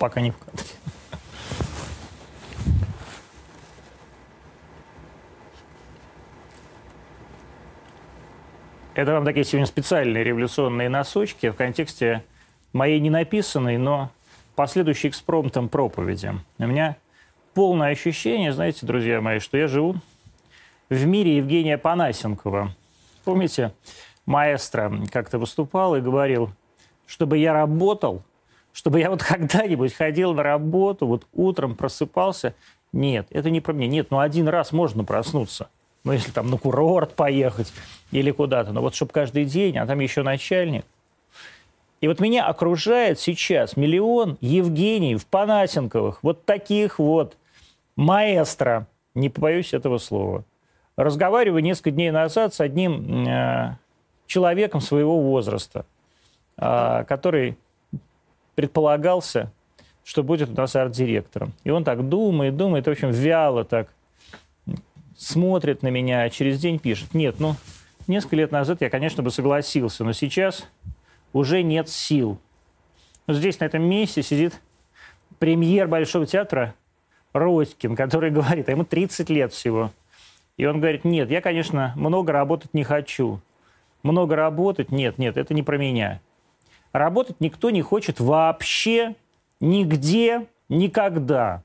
Пока не в кадре. Это вам такие сегодня специальные революционные носочки в контексте моей не написанной, но последующей экспромтом проповеди. У меня полное ощущение, знаете, друзья мои, что я живу в мире Евгения Панасенкова. Помните, маэстро как-то выступал и говорил, чтобы я работал, чтобы я вот когда-нибудь ходил на работу, вот утром просыпался. Нет, это не про меня. Нет, ну один раз можно проснуться – ну, если там на курорт поехать или куда-то. Но вот чтобы каждый день, а там еще начальник. И вот меня окружает сейчас миллион Евгениев, Панасенковых, вот таких вот маэстро, не побоюсь этого слова. Разговариваю несколько дней назад с одним э, человеком своего возраста, э, который предполагался, что будет у нас арт-директором. И он так думает, думает, в общем, вяло так смотрит на меня, а через день пишет. Нет, ну, несколько лет назад я, конечно, бы согласился, но сейчас уже нет сил. Вот здесь, на этом месте, сидит премьер Большого театра Родькин, который говорит, а ему 30 лет всего. И он говорит, нет, я, конечно, много работать не хочу. Много работать? Нет, нет, это не про меня. Работать никто не хочет вообще, нигде, никогда.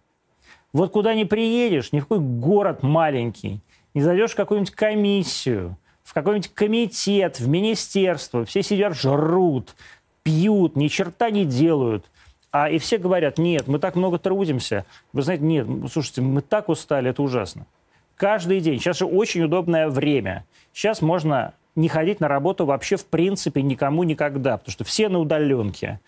Вот куда не приедешь, ни в какой город маленький, не зайдешь в какую-нибудь комиссию, в какой-нибудь комитет, в министерство, все сидят, жрут, пьют, ни черта не делают. А и все говорят, нет, мы так много трудимся. Вы знаете, нет, слушайте, мы так устали, это ужасно. Каждый день. Сейчас же очень удобное время. Сейчас можно не ходить на работу вообще в принципе никому никогда, потому что все на удаленке.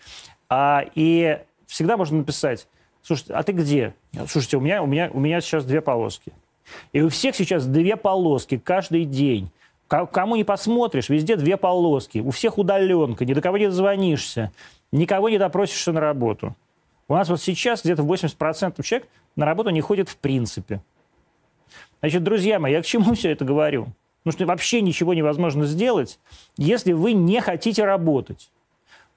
А, и всегда можно написать, Слушайте, а ты где? Слушайте, у меня, у меня, у меня сейчас две полоски. И у всех сейчас две полоски каждый день. Кому не посмотришь, везде две полоски. У всех удаленка, ни до кого не дозвонишься, никого не допросишься на работу. У нас вот сейчас где-то 80% человек на работу не ходит в принципе. Значит, друзья мои, я к чему все это говорю? Потому что вообще ничего невозможно сделать, если вы не хотите работать.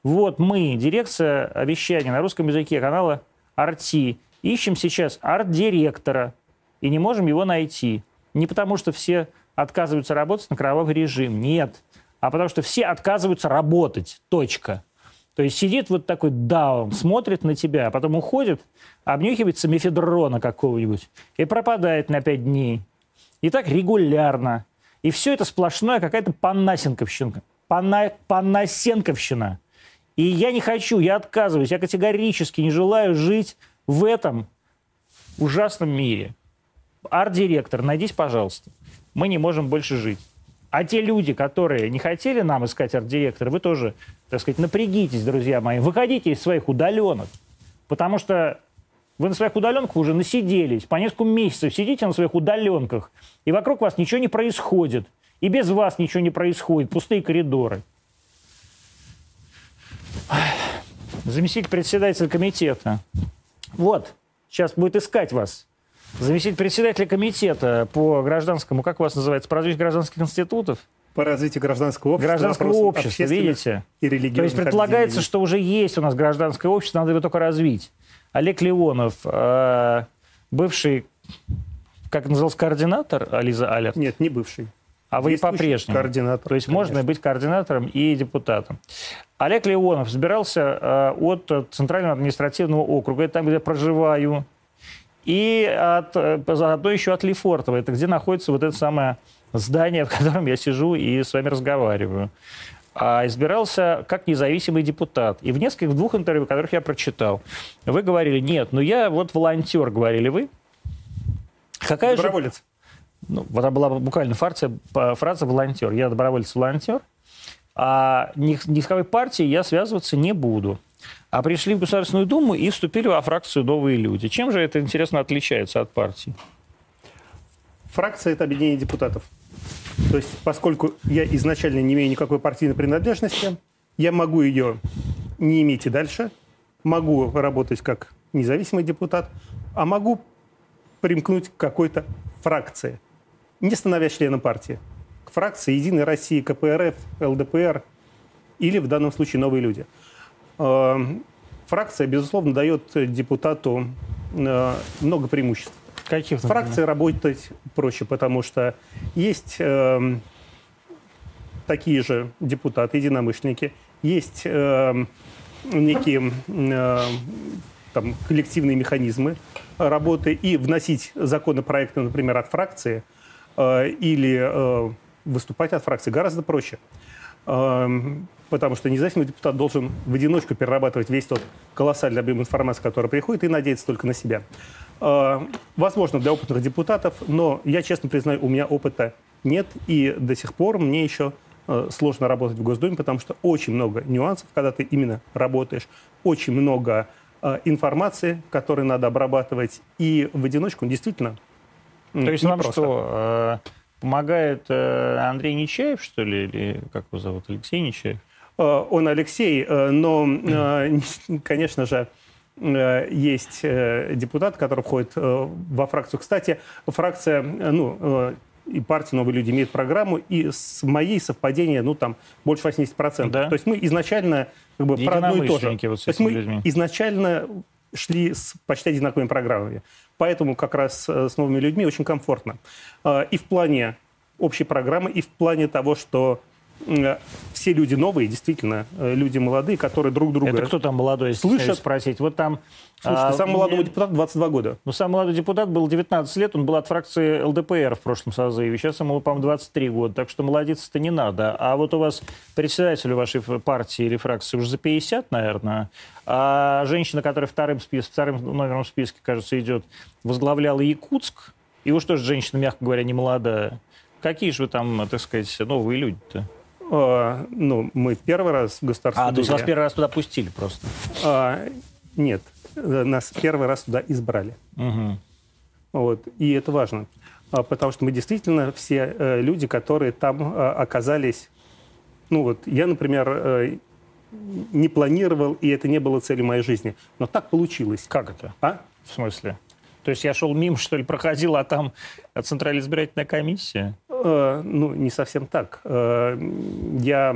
Вот мы, дирекция вещания на русском языке канала арти. Ищем сейчас арт-директора и не можем его найти. Не потому, что все отказываются работать на кровавый режим, нет. А потому что все отказываются работать, точка. То есть сидит вот такой даун, смотрит на тебя, а потом уходит, обнюхивается мефедрона какого-нибудь и пропадает на пять дней. И так регулярно. И все это сплошная какая-то панасенковщина. Пана... Панасенковщина. И я не хочу, я отказываюсь, я категорически не желаю жить в этом ужасном мире. Арт-директор, найдись, пожалуйста. Мы не можем больше жить. А те люди, которые не хотели нам искать арт-директора, вы тоже, так сказать, напрягитесь, друзья мои. Выходите из своих удаленок. Потому что вы на своих удаленках уже насиделись. По несколько месяцев сидите на своих удаленках. И вокруг вас ничего не происходит. И без вас ничего не происходит. Пустые коридоры. Заместитель председателя комитета. Вот, сейчас будет искать вас. Заместитель председателя комитета по гражданскому, как у вас называется, по развитию гражданских институтов? По развитию гражданского общества. Гражданского общества, видите? И религиозных То есть предполагается, что уже есть у нас гражданское общество, надо его только развить. Олег Леонов, э, бывший, как назывался, координатор Ализа Алерт? Нет, не бывший. А вы по-прежнему. Координатор. То есть конечно. можно быть координатором и депутатом. Олег Леонов собирался э, от Центрального административного округа, это там, где проживаю, и от, э, заодно еще от Лефортово, это где находится вот это самое здание, в котором я сижу и с вами разговариваю. А избирался как независимый депутат. И в нескольких, в двух интервью, которых я прочитал, вы говорили, нет, ну я вот волонтер, говорили вы. Какая Доброволец. Же ну, вот была буквально фраза, фраза «волонтер». Я доброволец-волонтер, а ни, ни с какой партией я связываться не буду. А пришли в Государственную Думу и вступили во фракцию «Новые люди». Чем же это, интересно, отличается от партии? Фракция – это объединение депутатов. То есть, поскольку я изначально не имею никакой партийной принадлежности, я могу ее не иметь и дальше, могу работать как независимый депутат, а могу примкнуть к какой-то фракции – не становясь членом партии, к фракции «Единой России», КПРФ, ЛДПР или в данном случае «Новые люди». Эм, фракция, безусловно, дает депутату э, много преимуществ. Каких? С фракцией работать проще, потому что есть э, такие же депутаты, единомышленники, есть э, некие э, там, коллективные механизмы работы, и вносить законопроекты, например, от фракции э, или э, выступать от фракции гораздо проще. Э, потому что независимый депутат должен в одиночку перерабатывать весь тот колоссальный объем информации, который приходит, и надеяться только на себя. Э, возможно, для опытных депутатов, но я честно признаю, у меня опыта нет, и до сих пор мне еще э, сложно работать в Госдуме, потому что очень много нюансов, когда ты именно работаешь, очень много э, информации, которую надо обрабатывать, и в одиночку действительно То есть вам что, помогает Андрей Нечаев, что ли, или как его зовут, Алексей Нечаев? Он Алексей, но, конечно же, есть депутат, который входит во фракцию. Кстати, фракция, ну, и партия «Новые люди» имеет программу, и с моей совпадение, ну, там, больше 80%. Да? То есть мы изначально как бы про одно и то же. Вот то есть мы людьми. изначально шли с почти одинаковыми программами. Поэтому как раз э, с новыми людьми очень комфортно. И в плане общей программы, и в плане того, что Э, все люди новые, действительно, э, люди молодые, которые друг друга Это кто там молодой, слышат? спросить? Вот там... Слушайте, а, самый молодой депутат 22 года. Ну, самый молодой депутат был 19 лет, он был от фракции ЛДПР в прошлом созыве. Сейчас ему, по-моему, 23 года, так что молодиться-то не надо. А вот у вас председателю вашей партии или фракции уже за 50, наверное, а женщина, которая вторым, спис... вторым номером в списке, кажется, идет, возглавляла Якутск, и уж тоже женщина, мягко говоря, не молодая. Какие же вы там, так сказать, новые люди-то? А, ну, мы первый раз в Государственной А, то есть вас первый раз туда пустили просто? А, нет, нас первый раз туда избрали. Угу. Вот, и это важно, а, потому что мы действительно все э, люди, которые там оказались... Ну вот, я, например, э, не планировал, и это не было целью моей жизни. Но так получилось. Как это? А? В смысле? То есть я шел мимо, что ли, проходил, а там Центральная избирательная комиссия? Э, ну, не совсем так. Э, я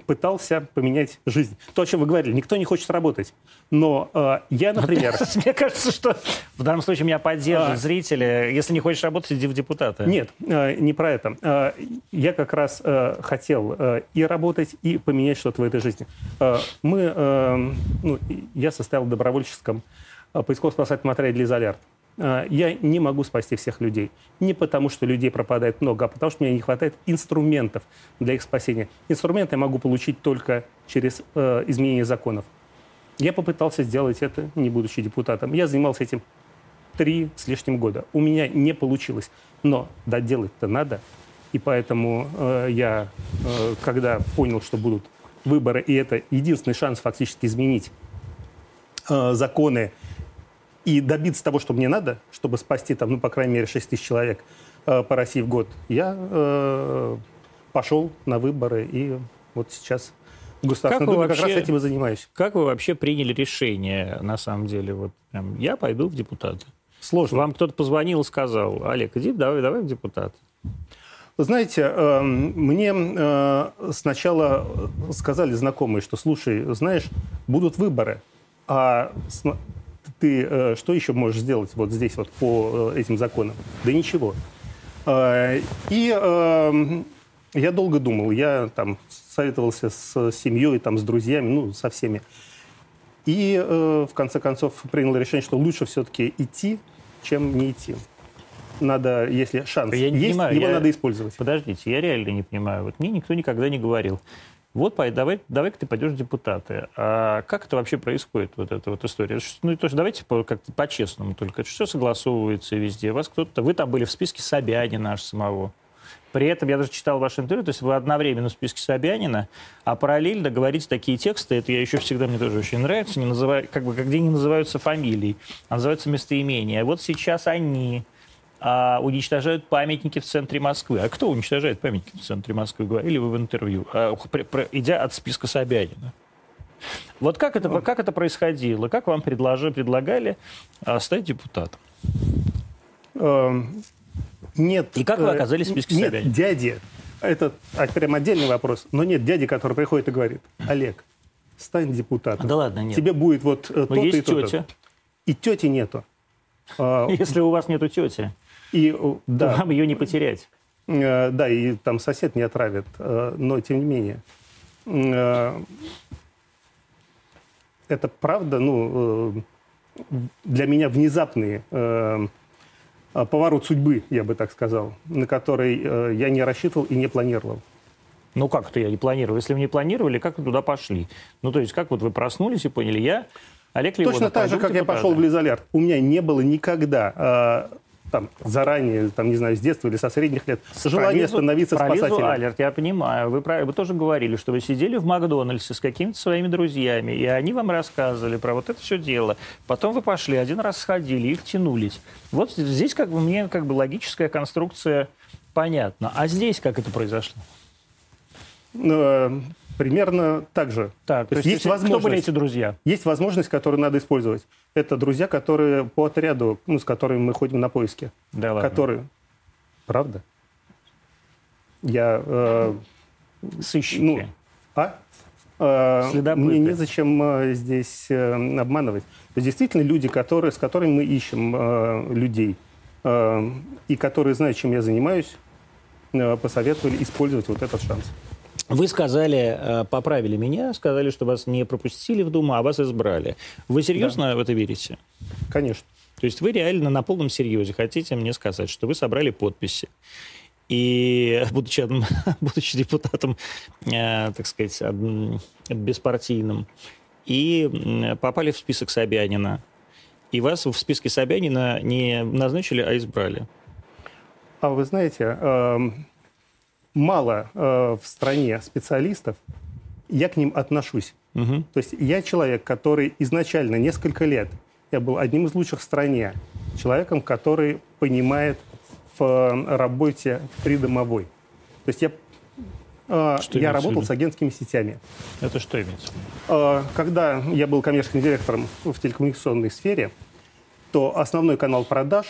пытался поменять жизнь. То, о чем вы говорили, никто не хочет работать. Но э, я, например... Мне кажется, что в данном случае меня поддерживают а... зрители. Если не хочешь работать, иди в депутаты. Нет, э, не про это. Э, я как раз э, хотел э, и работать, и поменять что-то в этой жизни. Э, мы, э, ну, я состоял в добровольческом э, поисково-спасательном отряде «Изолярд». А, я не могу спасти всех людей. Не потому, что людей пропадает много, а потому, что мне не хватает инструментов для их спасения. Инструменты я могу получить только через э, изменение законов. Я попытался сделать это, не будучи депутатом. Я занимался этим три с лишним года. У меня не получилось. Но доделать-то надо. И поэтому э, я, э, когда понял, что будут выборы, и это единственный шанс фактически изменить э, законы, и добиться того, что мне надо, чтобы спасти там, ну, по крайней мере, 6 тысяч человек э, по России в год, я э, пошел на выборы и вот сейчас в Государственной Думе как раз этим и занимаюсь. Как вы вообще приняли решение, на самом деле? Вот прям, я пойду в депутаты. Сложно. Вам кто-то позвонил и сказал, Олег, иди, давай, давай в депутаты. знаете, э, мне э, сначала сказали знакомые, что, слушай, знаешь, будут выборы, а ты э, что еще можешь сделать вот здесь вот по э, этим законам? Да ничего. Э, и эм, я долго думал, я там советовался с семьей, там, с друзьями, ну, со всеми. И в конце концов принял решение, что лучше все-таки идти, чем не идти. Надо, если шанс я не есть, понимаю, его я... надо использовать. Подождите, я реально не понимаю. Вот мне никто никогда не говорил. Вот, давай, давай-ка ты пойдешь в депутаты. А как это вообще происходит, вот эта вот история? Ну, то есть давайте как-то по-честному только. Это все согласовывается везде. Вас кто-то... Вы там были в списке Собянина аж самого. При этом я даже читал ваше интервью, то есть вы одновременно в списке Собянина, а параллельно говорите такие тексты, это я еще всегда, мне тоже очень нравится, не называю, как бы, где не называются фамилии, а называются местоимения. Вот сейчас они, а, уничтожают памятники в центре Москвы. А кто уничтожает памятники в центре Москвы? Говорили вы в интервью, а, при, при, идя от списка Собянина. Вот как это, как это происходило? Как вам предложи, предлагали а, стать депутатом? Эм, нет. И как вы э, оказались в списке нет, Собянина? дяди. Это а, прям отдельный вопрос. Но нет дяди, который приходит и говорит, Олег, стань депутатом. Да ладно, нет. Тебе будет вот э, Но то-то и то-то. И тети нету. А, Если у вас нету тети, И, да, вам ее не потерять. Э, Да, и там сосед не отравит, э, но тем не менее. Э, Это правда, ну, для меня внезапный поворот судьбы, я бы так сказал, на который я не рассчитывал и не планировал. Ну как это я не планировал? Если вы не планировали, как вы туда пошли? Ну то есть как вот вы проснулись и поняли, я Олег Леонов, Точно так же, как я пошел в Лизалярд. У меня не было никогда там, заранее, там, не знаю, с детства или со средних лет, желания Про Лизу- становиться про Лизу спасателем. Алерт, я понимаю. Вы, вы тоже говорили, что вы сидели в Макдональдсе с какими-то своими друзьями, и они вам рассказывали про вот это все дело. Потом вы пошли, один раз сходили и втянулись. Вот здесь как бы мне как бы логическая конструкция понятна. А здесь как это произошло? Примерно так же. Так, То есть есть если- Кто были возможность. эти друзья? Есть возможность, которую надо использовать. Это друзья, которые по отряду, ну, с которыми мы ходим на поиски. Да ладно. Которые... Правда? Я... э, Сыщики. ну, а? Э, Следопыты. Мне незачем э, здесь э, обманывать. То есть действительно люди, которые, с которыми мы ищем э, людей, э, и которые знают, чем я занимаюсь, э, посоветовали использовать вот этот шанс. Вы сказали, э, поправили меня, сказали, что вас не пропустили в Думу, а вас избрали. Вы серьезно в это верите? Конечно. То есть вы реально на полном серьезе хотите мне сказать, что вы собрали подписи и, будучи, будучи депутатом, э, так сказать, беспартийным, и попали в список Собянина, и вас в списке Собянина не назначили, а избрали. А вы знаете, эм, мало э, в стране специалистов, я к ним отношусь. Мгм. То есть я человек, который изначально несколько лет, я был одним из лучших в стране, человеком, который понимает в э, работе придомовой. То есть я, э, я работал с агентскими сетями. Это что имеется? Э, Когда я был коммерческим директором в телекоммуникационной сфере, то основной канал продаж,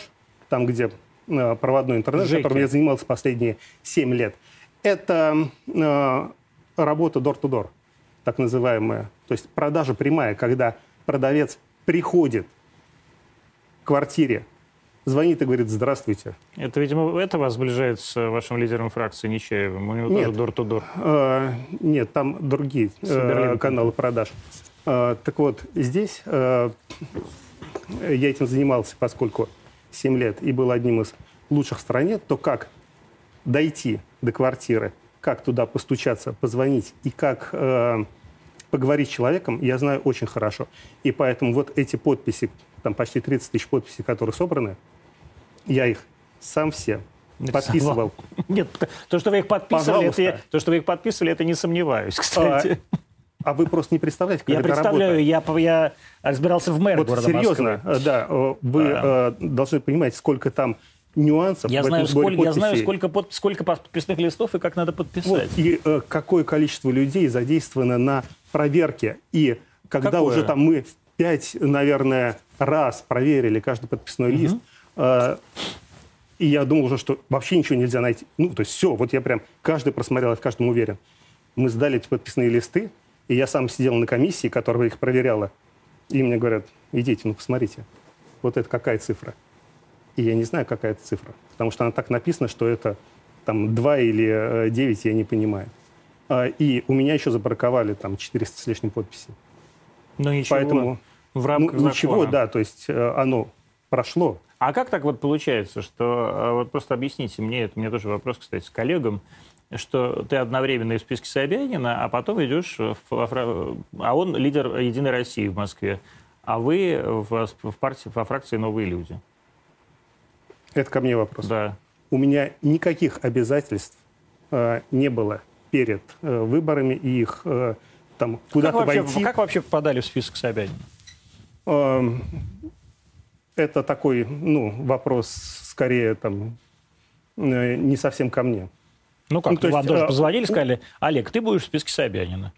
там, где э, проводной интернет, Жеки. которым я занимался последние 7 лет, это э, работа door-to-door, так называемая. То есть продажа прямая, когда продавец приходит к квартире, звонит и говорит «Здравствуйте». Это, видимо, это вас сближает с вашим лидером фракции Нечаевым. У него Нет. тоже дор-то-дор. Э, Нет, там другие э, каналы продаж. Э, Так вот, здесь э, я этим занимался, поскольку 7 лет и был одним из лучших в стране, то как дойти до квартиры, как туда постучаться, позвонить и как э, поговорить с человеком, я знаю очень хорошо. И поэтому вот эти подписи, там почти 30 тысяч подписей, которые собраны, я их сам все подписывал. Нет, то, что вы их подписывали, это, то, что вы их подписывали, это не сомневаюсь, кстати. А вы просто не представляете, как я это представляю, работает. я, я разбирался в мэре Вот города серьезно, Москвы. э, да, э, вы э, должны понимать, сколько там нюансов Я знаю, сколько, я знаю сколько, под- сколько подписных листов и как надо Вот, подписать. и э, какое количество людей задействовано на проверке. И когда Какое? уже там мы пять, наверное, раз проверили каждый подписной лист, э, и я думал уже, что вообще ничего нельзя найти. Ну, то есть все, вот я прям каждый просмотрел, я в каждом уверен. Мы сдали эти подписные листы, и я сам сидел на комиссии, которая их проверяла, и мне говорят, идите, ну, посмотрите, вот это какая цифра. И я не знаю, какая это цифра, потому что она так написана, что это там 2 или э, 9, я не понимаю. А, И у меня еще забраковали там 400 с лишним подписей. Но ничего, Поэтому в ну, рамках ничего, закона. да, то есть э, оно прошло. А как так вот получается, что, э, вот просто объясните мне, это у меня тоже вопрос, кстати, с коллегам, что ты одновременно и в списке Собянина, а потом идешь, в, а он лидер «Единой России» в Москве, а вы в, в партии, во фракции «Новые люди». Это ко мне вопрос. Да. У меня никаких обязательств э, не было перед э, выборами и их э, там Как куда-то вообще, войти. как вообще попадали в список Собянина? Эм, Это такой, ну, вопрос скорее там э, не совсем ко мне. Ну как, Ну, то вам есть, тоже э, позвонили, сказали, Олег, ты будешь в списке Собянина.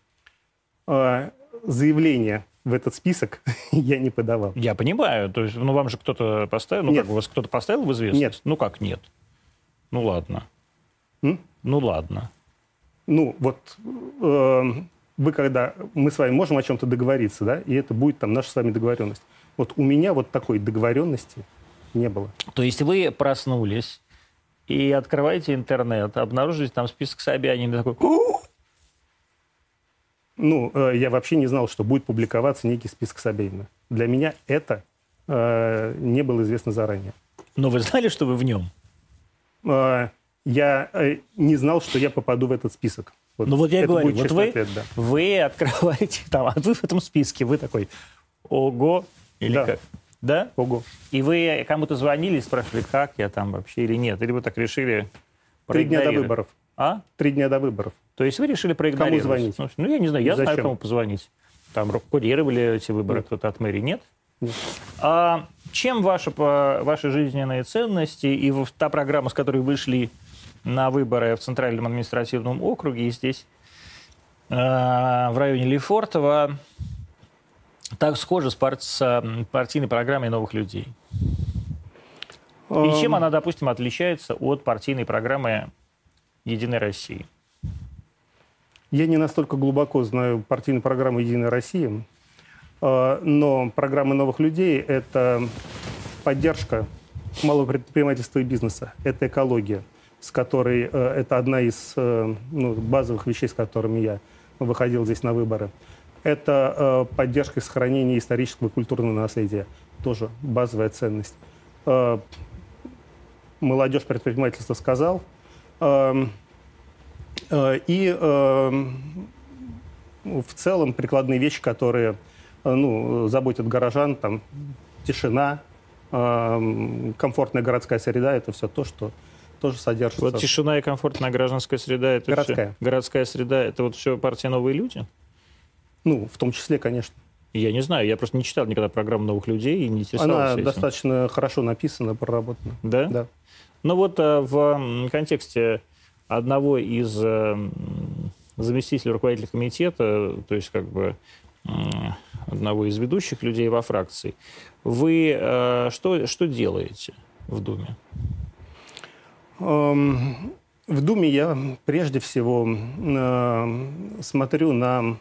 Э, Заявление в этот список я не подавал. Я понимаю, то есть, ну вам же кто-то поставил, ну Нет. как, вас кто-то поставил в известность? Нет. Ну как нет? Ну ладно. М? Ну ладно. Ну, вот э, вы когда... Мы с вами можем о чем-то договориться, да, и это будет там наша с вами договоренность. Вот у меня вот такой договоренности не было. То есть вы проснулись и открываете интернет, обнаружите там список Собянина, такой... Ну, э, я вообще не знал, что будет публиковаться некий список Собянина. Для меня это э, не было известно заранее. Но вы знали, что вы в нем? Э, я э, не знал, что я попаду в этот список. Вот, ну вот я говорю, вот вы, ответ, да. вы открываете, там, а вы в этом списке, вы такой, ого, или да. как? Да? Ого. И вы кому-то звонили и спрашивали, как я там вообще или нет? Или вы так решили Три дня до выборов. А? Три дня до выборов. То есть вы решили проигнорировать? Кому звонить? Ну, ну я не знаю, я Зачем? знаю, кому позвонить. Там курировали эти выборы кто-то от мэрии, нет? Нет. А чем ваши, ваши жизненные ценности и та программа, с которой вы шли на выборы в Центральном административном округе и здесь, э, в районе Лефортово, так схожа с, пар- с партийной программой новых людей? И чем она, допустим, отличается от партийной программы «Единой России»? Я не настолько глубоко знаю партийную программу «Единая Россия», э, но программа новых людей – это поддержка малого предпринимательства и бизнеса, это экология, с которой э, это одна из э, ну, базовых вещей, с которыми я выходил здесь на выборы. Это поддержка и сохранение исторического и культурного наследия, тоже базовая ценность. Молодежь предпринимательства сказал – и эм, в целом прикладные вещи, которые ну, заботят горожан, там, тишина, эм, комфортная городская среда, это все то, что тоже содержится. Вот тишина и комфортная гражданская среда, это городская. Все, городская среда, это вот все партия «Новые люди»? Ну, в том числе, конечно. Я не знаю, я просто не читал никогда программу «Новых людей» и не интересовался Она этим. достаточно хорошо написана, проработана. Да? Да. Ну вот э, в контексте одного из э, заместителей руководителя комитета, то есть как бы одного из ведущих людей во фракции, вы э, что, что делаете в Думе? Эм, в Думе я прежде всего смотрю на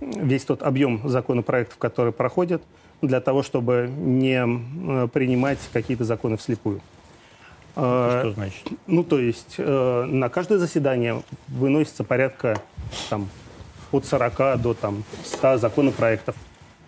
весь тот объем законопроектов, которые проходят, для того, чтобы не принимать какие-то законы вслепую. Что э, значит? Ну, то есть э, на каждое заседание выносится порядка там, от 40 до там, 100 законопроектов.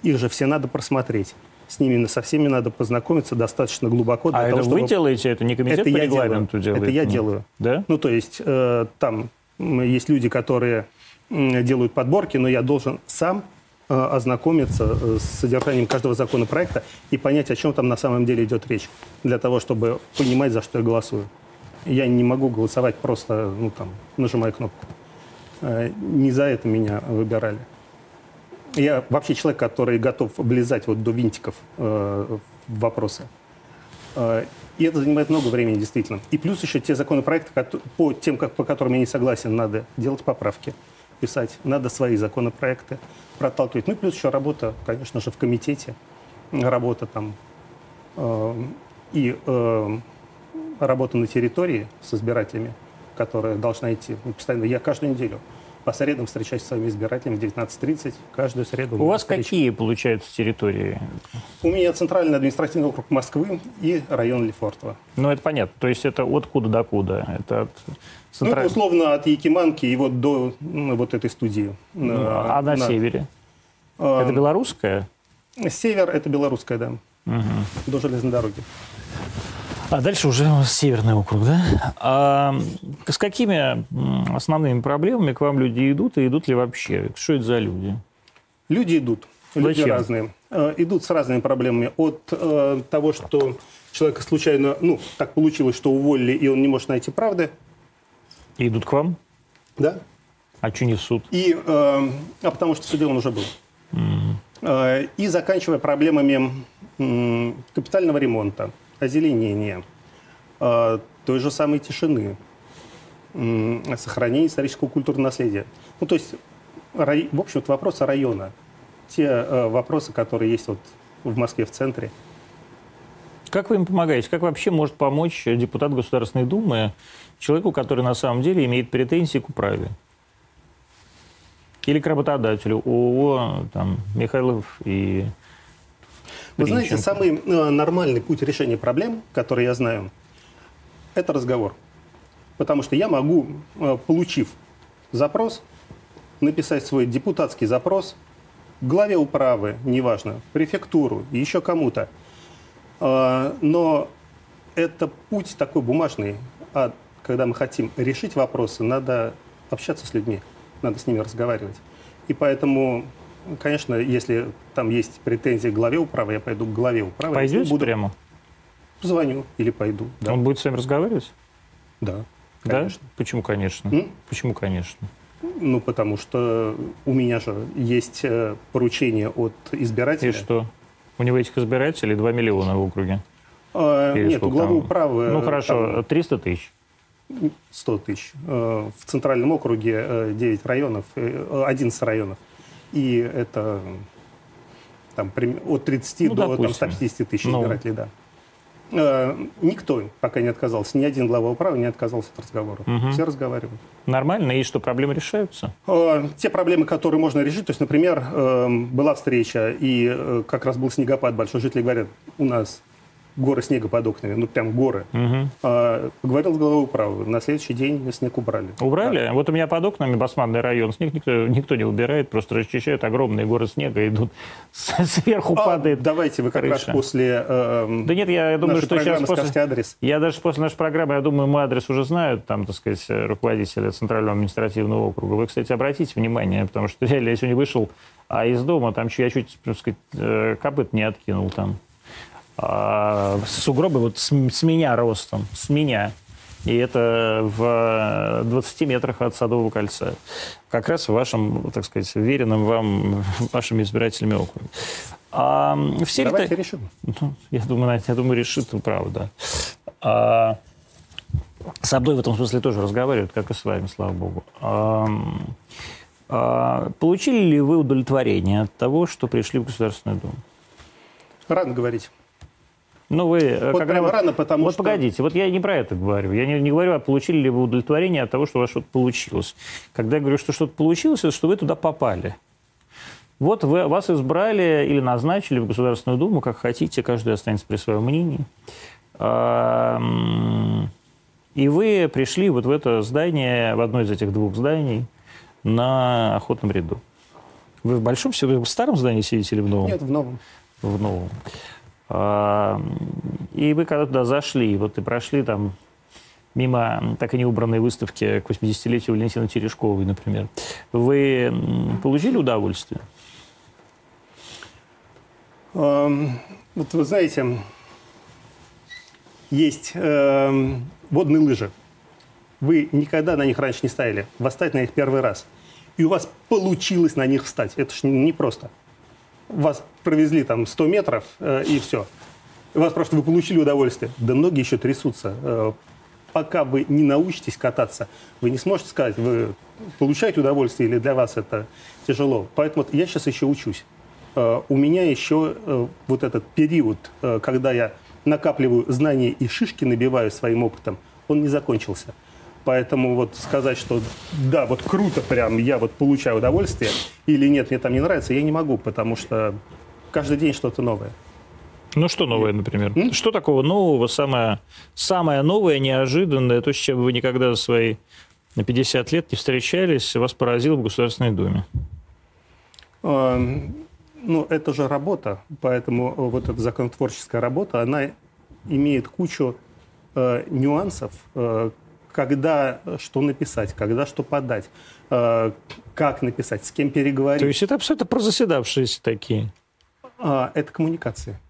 Их же все надо просмотреть. С ними со всеми надо познакомиться достаточно глубоко. Для а того, это чтобы... вы делаете это, не комитет это по я регламенту делаю. делает? Это я Нет. делаю. Да? Ну, то есть э, там есть люди, которые делают подборки, но я должен сам ознакомиться э, с содержанием каждого законопроекта и понять, о чем там на самом деле идет речь, для того, чтобы понимать, за что я голосую. Я не могу голосовать просто, ну, там, нажимая кнопку. Э, не за это меня выбирали. Я вообще человек, который готов влезать вот до винтиков в вопросы. И это занимает много времени, действительно. И плюс еще те законопроекты, по тем, как, по которым я не согласен, надо делать поправки писать, надо свои законопроекты проталкивать. Ну и плюс еще работа, конечно же, в комитете, работа там э, и э, работа на территории с избирателями, которая должна идти ну, постоянно. Я каждую неделю по средам встречаюсь с своими избирателями в 19.30, каждую среду. У вас встреча. какие, получаются, территории? У меня центральный административный округ Москвы и район Лефортово. Ну, это понятно. То есть это от куда до куда? Это от Централь... Ну, условно от Якиманки и вот до ну, вот этой студии. Ну, а на, на севере? А, это белорусская? Север – это белорусская, да. Угу. До железной дороги. А дальше уже северный округ, да? А с какими основными проблемами к вам люди идут и идут ли вообще? Что это за люди? Люди идут. Люди Зачем? разные. Э, идут с разными проблемами. От э, того, что человека случайно, ну, так получилось, что уволили, и он не может найти правды. И идут к вам? Да. А что не в суд? И, э, а потому что в суде он уже был. Mm. Э, и заканчивая проблемами э, капитального ремонта озеленения, э, той же самой тишины, сохранения исторического культурного наследия. Ну, то есть, в общем-то, вопросы района. Те э, вопросы, которые есть вот в Москве в центре. Как вы им помогаете? Как вообще может помочь депутат Государственной Думы человеку, который на самом деле имеет претензии к управе? Или к работодателю ООО там, Михайлов и Вы знаете, самый э, нормальный путь решения проблем, который я знаю, это разговор. Потому что я могу, э, получив запрос, написать свой депутатский запрос главе управы, неважно, префектуру, еще кому-то. Э, Но это путь такой бумажный. А когда мы хотим решить вопросы, надо общаться с людьми, надо с ними разговаривать. И поэтому, конечно, если там есть претензии к главе управы, я пойду к главе управы. Пойдете буду, прямо? Позвоню или пойду. Да. Он будет с вами разговаривать? Да. Конечно. Да? Почему, конечно? М? Почему, конечно? Ну, потому что у меня же есть э, поручение от избирателя. И что? У него этих избирателей 2 миллиона в округе. А, Или нет, у главы там? управы Ну, хорошо, там 300 тысяч. 100 тысяч. Э, В центральном округе э, 9 районов, э, 11 районов. И это там, от 30 Ну, до там, допустим. 150 тысяч Ну. избирателей, да. Э, Никто пока не отказался, ни один глава управы не отказался от разговора. Мгм. Все разговаривают. Нормально? И что, проблемы решаются? Э, Те проблемы, которые можно решить, то есть, например, э, была встреча, и как раз был снегопад большой, жители говорят, у нас горы снега под окнами, ну прям горы. Мгм. А, Поговорил с главой управы, на следующий день снег убрали. Убрали? Вот у меня под окнами Басманный район. Снег никто, никто не убирает, просто расчищают огромные горы снега, идут сверху А, падает. давайте вы как раз крыша. после э, Да нет, я думаю, нашей что сейчас после... адрес. Я даже после нашей программы, я думаю, мой адрес уже знают, там, так сказать, руководителя Центрального административного округа. Вы, кстати, обратите внимание, потому что реально я сегодня вышел а из дома, там я чуть, так сказать, э, копыт не откинул там. А, сугробы вот с, с меня ростом, с меня. И это в 20 метрах от Садового кольца. Как раз в вашем, так сказать, веренном вам, вашими избирателями округа. А, все Давайте так- решим. ну, я думаю, я думаю, решит, правда. А, со мной в этом смысле тоже разговаривают, как и с вами, слава богу. Ам, а, получили ли вы удовлетворение от того, что пришли в Государственную Думу? Рано говорить. Ну, вы... э, Вот когда прям вот- рано, потому вот что... погодите, вот я не про это говорю. Я не, не говорю, а получили ли вы удовлетворение от того, что у вас что-то получилось. Когда я говорю, что что-то получилось, это что вы туда попали. Вот вы, вас избрали или назначили в Государственную Думу, как хотите, каждый останется при своем мнении. И вы пришли вот в это здание, в одно из этих двух зданий, на охотном ряду. Вы в большом, вы в старом здании сидите или в новом? Нет, в новом. в новом. И вы когда туда зашли, вот и прошли там мимо так и не убранной выставки к 80-летию Валентины Терешковой, например, вы получили удовольствие? Вот вы знаете, есть эм, водные лыжи. Вы никогда на них раньше не ставили. Вас ставить на них первый раз. И у вас получилось на них встать. Это ж непросто. Вас провезли там 100 метров, э, и все. Вас просто вы получили удовольствие. Да ноги еще трясутся. Э, пока вы не научитесь кататься, вы не сможете сказать, вы получаете удовольствие или для вас это тяжело. Поэтому вот я сейчас еще учусь. Э, у меня еще э, вот этот период, э, когда я накапливаю знания и шишки набиваю своим опытом, он не закончился. Поэтому вот сказать, что да, вот круто прям, я вот получаю удовольствие, или нет, мне там не нравится, я не могу, потому что каждый день что-то новое. Ну, что новое, например? Что такого нового, самое, самое новое, неожиданное, то, с чем вы никогда за свои 50 лет не встречались, вас поразило в Государственной Думе? Эм, Ну, это же работа, поэтому вот эта законотворческая работа, она имеет кучу э, нюансов, э, когда что написать, когда что подать, э, как написать, с кем переговорить. То есть это абсолютно прозаседавшиеся такие. А, это коммуникация.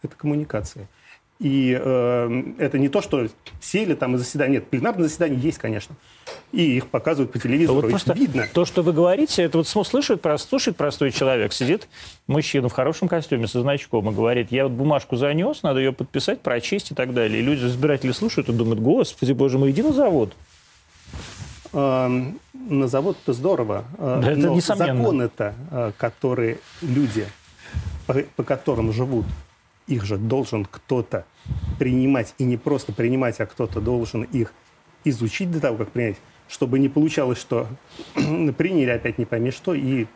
Это коммуникация. И э, это не то, что сели там и заседания. Нет, пленарные заседания есть, конечно. И их показывают по телевизору. Вот просто видно. То, что вы говорите, это вот прос- слушает простой человек, сидит мужчина в хорошем костюме со значком и говорит, я вот бумажку занес, надо ее подписать, прочесть и так далее. И люди, избиратели слушают и думают, господи, боже мой, иди на завод. Эм, На завод это здорово. э, Да, это но несомненно. закон это, э, которые люди, по, по которым живут, их же должен кто-то принимать. И не просто принимать, а кто-то должен их изучить до того, как принять. чтобы не получалось, что приняли опять не пойми что, и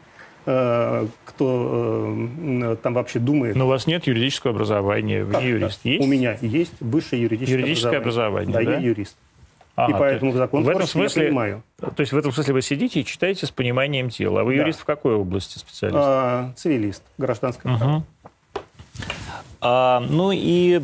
э, кто э, там вообще думает. Но у вас нет юридического образования, вы Как не юрист. Есть? У меня есть высшее юридическое, Юридическое образование, Да, да? я юрист. Ага, и то поэтому есть закон в этом смысле, я понимаю. То есть в этом смысле вы сидите и читаете с пониманием тела. А вы Да. юрист в какой области специалист? А, цивилист, гражданское право. А, ну и,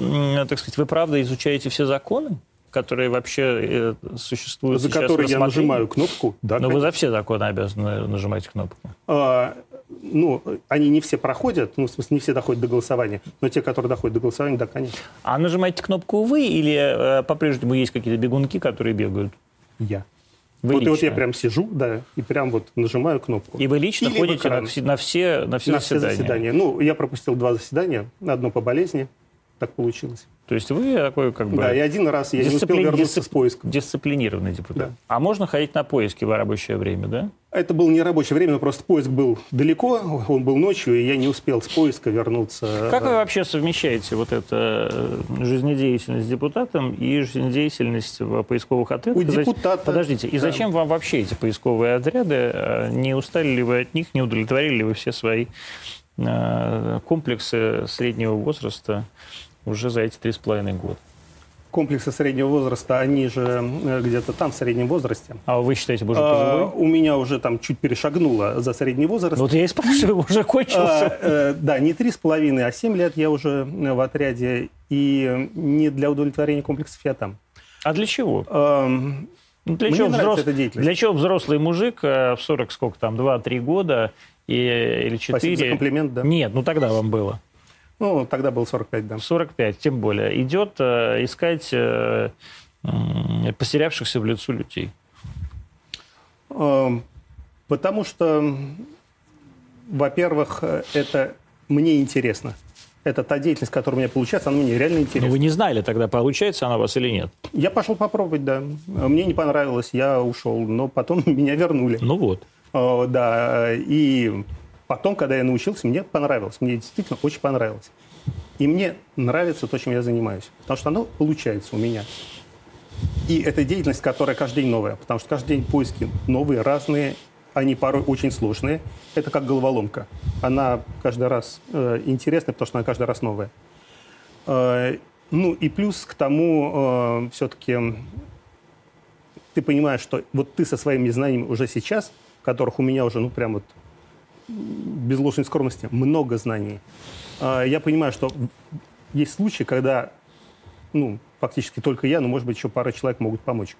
так сказать, вы правда изучаете все законы, которые вообще э, существуют за который я нажимаю кнопку. Да, Но вы конечно. за все законы обязаны нажимать кнопку. А, ну, они не все проходят, ну, в смысле, не все доходят до голосования, но те, которые доходят до голосования, да, конечно, А нажимаете кнопку вы или э, по-прежнему есть какие-то бегунки, которые бегают? я. Вы вот, и вот я прям сижу, да, и прям вот нажимаю кнопку. И вы лично Или ходите на, все- на все, на все на все заседания? заседания. Ну, я пропустил два заседания, одно по болезни, так получилось. То есть вы такой как бы... Да, и один раз я не успел вернуться дисцип- с поиска. Дисциплинированный депутат. Да. А можно ходить на поиски в рабочее время, да? Это было не рабочее время, но просто поиск был далеко, он был ночью, и я не успел с поиска вернуться. Как вы вообще совмещаете вот эту э, жизнедеятельность депутатом и жизнедеятельность в поисковых отрядах? У депутата- Подождите, и да. зачем вам вообще эти поисковые отряды? Э, Не устали ли вы от них, не удовлетворили ли вы все свои э, комплексы среднего возраста уже за эти три с половиной года? Комплексы среднего возраста, они же э, где-то там, в среднем возрасте. А вы считаете, уже А, у меня уже там чуть перешагнуло за средний возраст. Ну, Вот я и спрашиваю, уже А, кончился? э, да, не три с половиной, а семь лет я уже э, в отряде. И не для удовлетворения комплексов я там. А для чего? Для, Мне чего взрос- для чего взрослый мужик в 40, сколько там, 2-3 года и, или 4... Спасибо за комплимент, да. Нет, ну тогда вам было. Ну, тогда было 45, да. 45, тем более. Идет э, искать э, м, потерявшихся в лицу людей. Эм, Потому что, во-первых, э, это мне интересно. Это та деятельность, которая у меня получается, она мне реально Но интересна. вы не знали тогда, получается она у вас или нет. Я пошел попробовать, да. Мне не понравилось, я ушел, но потом меня вернули. Ну вот. Э, Да, и потом, когда я научился, мне понравилось. Мне действительно очень понравилось. И мне нравится то, чем я занимаюсь. Потому что оно получается у меня. И это деятельность, которая каждый день новая. Потому что каждый день поиски новые, разные. Они порой очень сложные. Это как головоломка. Она каждый раз э, интересная, потому что она каждый раз новая. Э, ну и плюс к тому все-таки ты понимаешь, что вот ты со своими знаниями уже сейчас, которых у меня уже, ну, прям вот без ложной скромности, много знаний. А, Я понимаю, что есть случаи, когда, ну, фактически только я, но, может быть, еще пара человек могут помочь.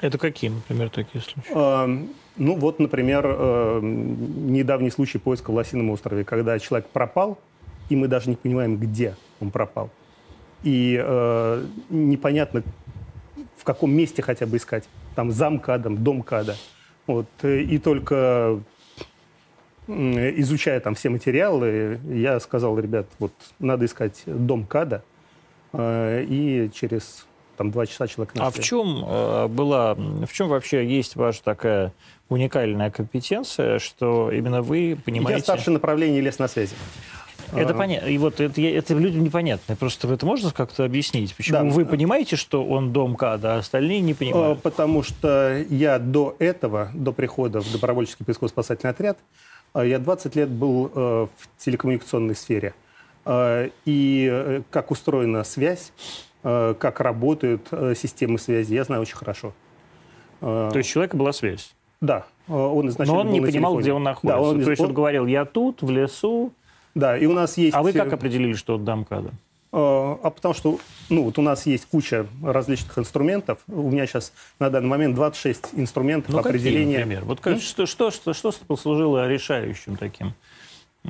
Это какие, например, такие случаи? А, Ну, вот, например, э, недавний случай поиска в Лосином острове, когда человек пропал, и мы даже не понимаем, где он пропал. И э, непонятно, в каком месте хотя бы искать. Там замкадом, домкада. Вот. э, И только изучая там все материалы, я сказал, ребят, вот надо искать дом КАДа, э, и через там два часа человек А в нашли. чем э, была, в чем вообще есть ваша такая уникальная компетенция, что именно вы понимаете... Я старшее направление лесносвязи. Это А, понятно. И вот это, это людям непонятно. Просто это можно как-то объяснить? Почему Да. вы понимаете, что он дом КАДа, а остальные не э, понимают? Потому что я до этого, до прихода в добровольческий поисково-спасательный отряд, э, я 20 лет был э, в телекоммуникационной сфере. Э, И э, как устроена связь, э, как работают э, системы связи, я знаю очень хорошо. Э, То есть у человека была связь. Да, э, он изначально Но он не понимал, телефоне. где он находится. Да, он, То есть он он- говорил, я тут, в лесу. да, и у нас есть... А вы как э, определили, что это дом КАДа? Э, А потому что, ну, вот у нас есть куча различных инструментов. У меня сейчас на данный момент 26 инструментов Ну, какие, определения. например? Вот как- что, что, что, что послужило решающим таким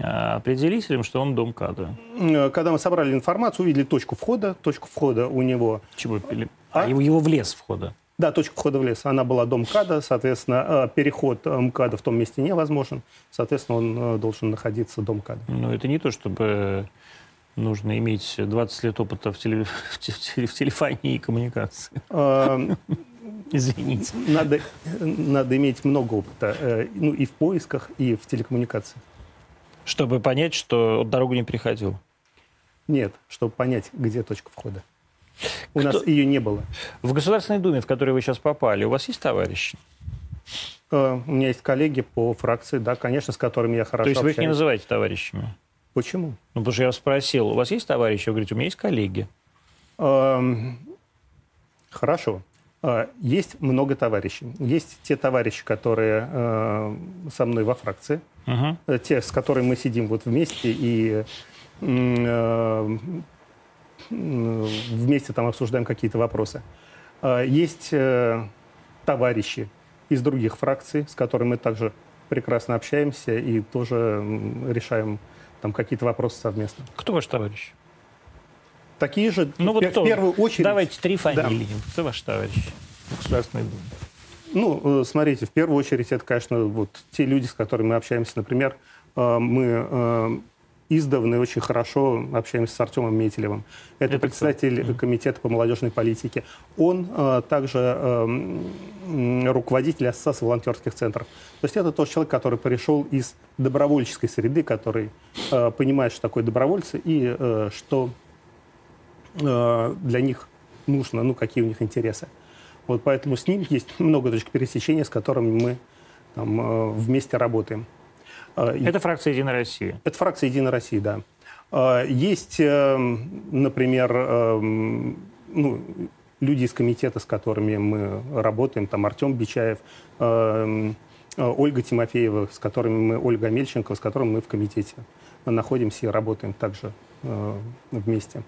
а, определителем, что он дом КАДа? Э, Когда мы собрали информацию, увидели точку входа. Точку входа у него... Чего? А, А? его, его в лес входа. Да, точка входа в лес. Она была дом КАДа. Соответственно, э, переход э, МКАДа в том месте невозможен. Соответственно, он должен находиться дом КАДа. Но это не то, чтобы нужно иметь 20 лет опыта в, теле- в те- в теле- в телефонии и коммуникации. Извините. Надо, надо иметь много опыта. э, Ну, и в поисках, и в телекоммуникации. Чтобы понять, что дорогу не переходил. Нет, чтобы понять, где точка входа. У нас ее не было. В Государственной Думе, в которую вы сейчас попали, у вас есть товарищи? Э, У меня есть коллеги по фракции, да, конечно, с которыми я хорошо То есть вы их не общаюсь. называете товарищами? Почему? Ну, потому что я спросил, у вас есть товарищи? Вы говорите, у меня есть коллеги. Эм, Хорошо. Э, Есть много товарищей. Есть те товарищи, которые э, со мной во фракции, э, те, с которыми мы сидим вот вместе и э, вместе там обсуждаем какие-то вопросы. Есть э, товарищи из других фракций, с которыми мы также прекрасно общаемся и тоже решаем там какие-то вопросы совместно. Кто ваш товарищ? Такие же, Ну, в вот пе- кто? в первую очередь... Давайте три фамилии. Кто ваш товарищ в Государственной Думе? Ну, э, смотрите, в первую очередь это, конечно, вот те люди, с которыми мы общаемся. Например, э, мы э, издавна и очень хорошо общаемся с Артемом Метелевым. Это, Это кто? председатель комитета по молодежной политике. Он э, также э, руководитель Ассоциации волонтерских центров. То есть это тот человек, который пришел из добровольческой среды, который э, понимает, что такое добровольцы и э, что э, для них нужно, ну, какие у них интересы. Вот поэтому с ним есть много точек пересечения, с которыми мы там, э, вместе работаем. И- Это фракция «Единая Россия». это фракция «Единая Россия», да. Э, Есть, э, например, э, ну, люди из комитета, с которыми мы работаем, там Артем Бичаев, э, Ольга Тимофеева, с которыми мы, Ольга Мельченко, с которыми мы в комитете находимся и работаем также вместе.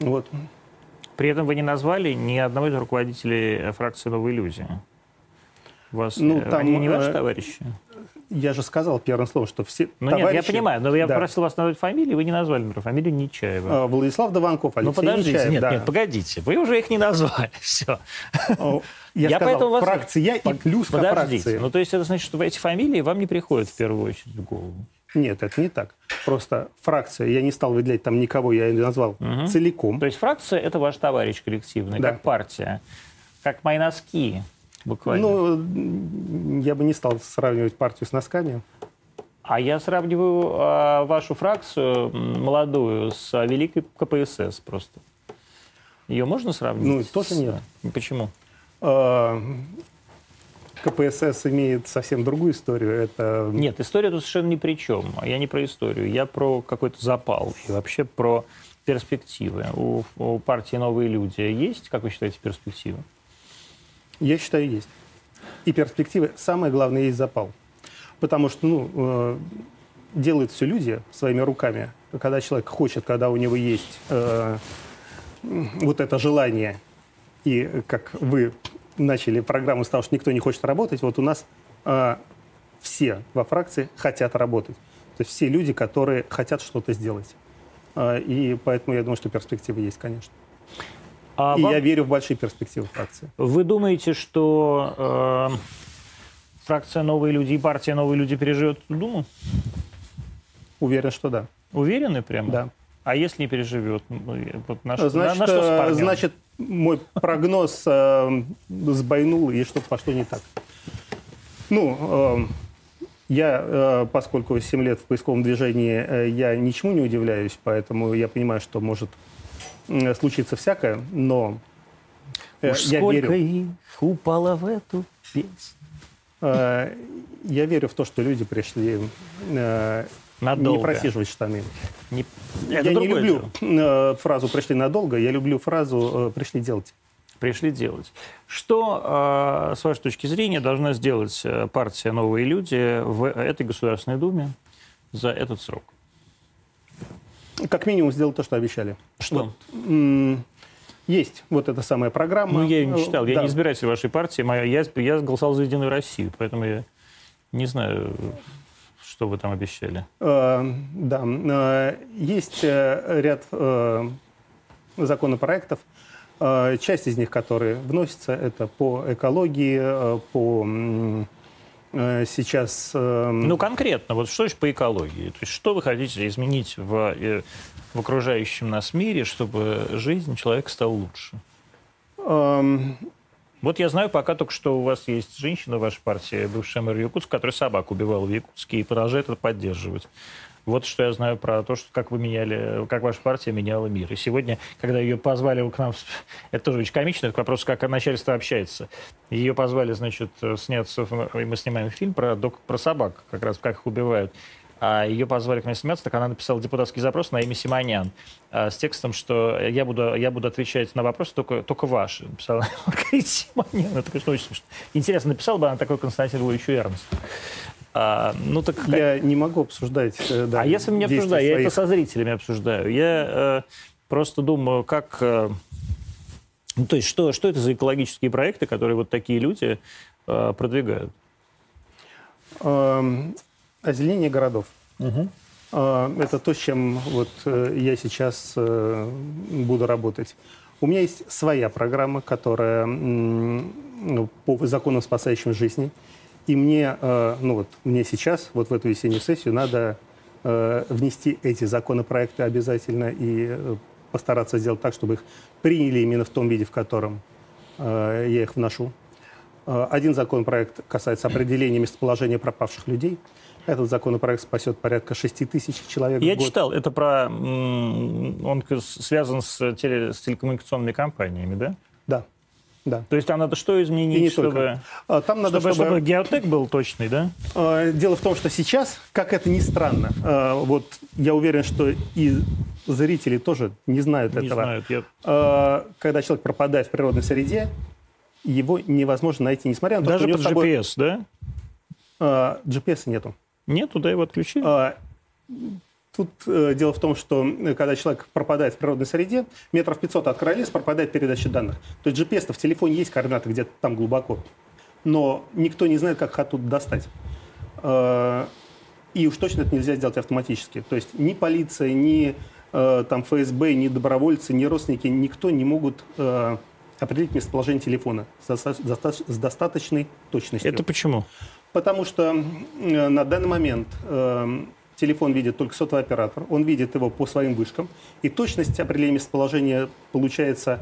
Вот. При этом вы не назвали ни одного из руководителей фракции «Новые люди». У вас, Ну, там, они не ваши товарищи? Я же сказал первым словом, что все Ну нет, я товарищи- понимаю, но я Да. просил вас назвать фамилии, вы не назвали, например, фамилию Нечаева. Э, Владислав Дованков, Алексей ну подождите, Нечаев, нет, да. нет, погодите, вы уже их не назвали, все. О, Я, Я сказал, поэтому вас- фракция и плюс Подождите, фракции. ну то есть это значит, что эти фамилии вам не приходят в первую очередь в голову? Нет, это не так. Просто фракция, я не стал выделять там никого, я ее назвал целиком. То есть фракция – это ваш товарищ коллективный, Да. как партия, как мои носки, буквально. Ну, я бы не стал сравнивать партию с носками. А я сравниваю а, вашу фракцию молодую с а, великой КПСС просто. Ее можно сравнить? Ну, тоже с- нет. Почему? Э, КПСС имеет совсем другую историю. Это Нет, история тут совершенно ни при чем. Я не про историю, я про какой-то запал и вообще про перспективы. У, у партии «Новые люди» есть, как вы считаете, перспективы? Я считаю, есть. И перспективы. Самое главное, есть запал. Потому что, ну, э, делают все люди своими руками. Когда человек хочет, когда у него есть э, вот это желание, и как вы начали программу с того, что никто не хочет работать, вот у нас э, все во фракции хотят работать. То есть все люди, которые хотят что-то сделать. Э, и поэтому я думаю, что перспективы есть, конечно. А и вам- я верю в большие перспективы фракции. Вы думаете, что э, фракция «Новые люди» и партия «Новые люди» переживет эту Думу? Уверен, что да. Уверены прямо? Да. А если не переживет? Ну, на, что- Значит, на- на что э, значит, мой прогноз э, сбойнул, и что-то пошло не так. Ну, э, я, э, поскольку 7 лет в поисковом движении, э, я ничему не удивляюсь, поэтому я понимаю, что может случиться всякое, но э, Уж я сколько верю, их упало в эту песню. э, я верю в то, что люди пришли э, не Надолго. просиживать штаны. Не- я Это не другое люблю дело. фразу «пришли надолго», я люблю фразу «пришли делать». Пришли делать. Что, с вашей точки зрения, должна сделать партия «Новые люди» в этой Государственной Думе за этот срок? Как минимум сделать то, что обещали. Что? М, Есть вот эта самая программа. Ну, я ее не читал. Я Да. не избиратель вашей партии. Моя, я, я голосовал за «Единую Россию», поэтому я не знаю, что вы там обещали. Э, Да. Э, Есть э, ряд э, законопроектов. Э, Часть из них, которые вносятся, это по экологии, по сейчас... э, Ну, конкретно, вот что по экологии? То есть что вы хотите изменить в, э, в окружающем нас мире, чтобы жизнь человека стала лучше? эм, Вот я знаю пока только, что у вас есть женщина в вашей партии, бывшая мэр Якутска, которая собаку убивала в Якутске и продолжает это поддерживать. Вот что я знаю про то, что как вы меняли, как ваша партия меняла мир. И сегодня, когда ее позвали к нам, это тоже очень комично, это вопрос, как начальство общается. Ее позвали, значит, сняться, и мы снимаем фильм про, про собак, как раз как их убивают а ее позвали к мне сниматься, так она написала депутатский запрос на имя Симонян а, с текстом, что я буду, я буду отвечать на вопросы только, только ваши. Написала Маргарита Симонян. Это, конечно, очень смешно. Интересно, написала бы она такой Константин Львович Эрнст. А, ну, так... Я не могу обсуждать. Э, да, а если не обсуждаю, своих... я это со зрителями обсуждаю. Я э, просто думаю, как... Э, ну, то есть, что, что это за экологические проекты, которые вот такие люди э, продвигают? Эм, Озеленение городов. Угу. Это то, с чем вот э, я сейчас э, буду работать. У меня есть своя программа, которая ну, по законам, спасающим жизни. И мне, э, ну вот, мне сейчас, вот в эту весеннюю сессию, надо внести эти законопроекты обязательно и постараться сделать так, чтобы их приняли именно в том виде, в котором я их вношу. Один законопроект касается определения местоположения пропавших людей – этот законопроект спасет порядка 6 тысяч человек Я в год. читал, это про... Он связан с, теле, с телекоммуникационными компаниями, да? Да. Да. То есть там надо что изменить, не чтобы, только. А, там надо, чтобы, чтобы... чтобы геотек был точный, да? А, дело в том, что сейчас, как это ни странно, а, вот я уверен, что и зрители тоже не знают не этого. Знают, я... Когда человек пропадает в природной среде, его невозможно найти, несмотря на то, Даже что... Даже под GPS, собой... да? GPS нету. Нет, туда его отключили. Тут э, дело в том, что э, когда человек пропадает в природной среде, метров 500 от леса пропадает передача данных. То есть GPS-то в телефоне есть координаты где-то там глубоко. Но никто не знает, как их оттуда достать. Э, и уж точно это нельзя сделать автоматически. То есть ни полиция, ни э, там ФСБ, ни добровольцы, ни родственники, никто не могут э, определить местоположение телефона с, с достаточной точностью. Это почему? Потому что э, на данный момент э, телефон видит только сотовый оператор, он видит его по своим вышкам, и точность определения местоположения получается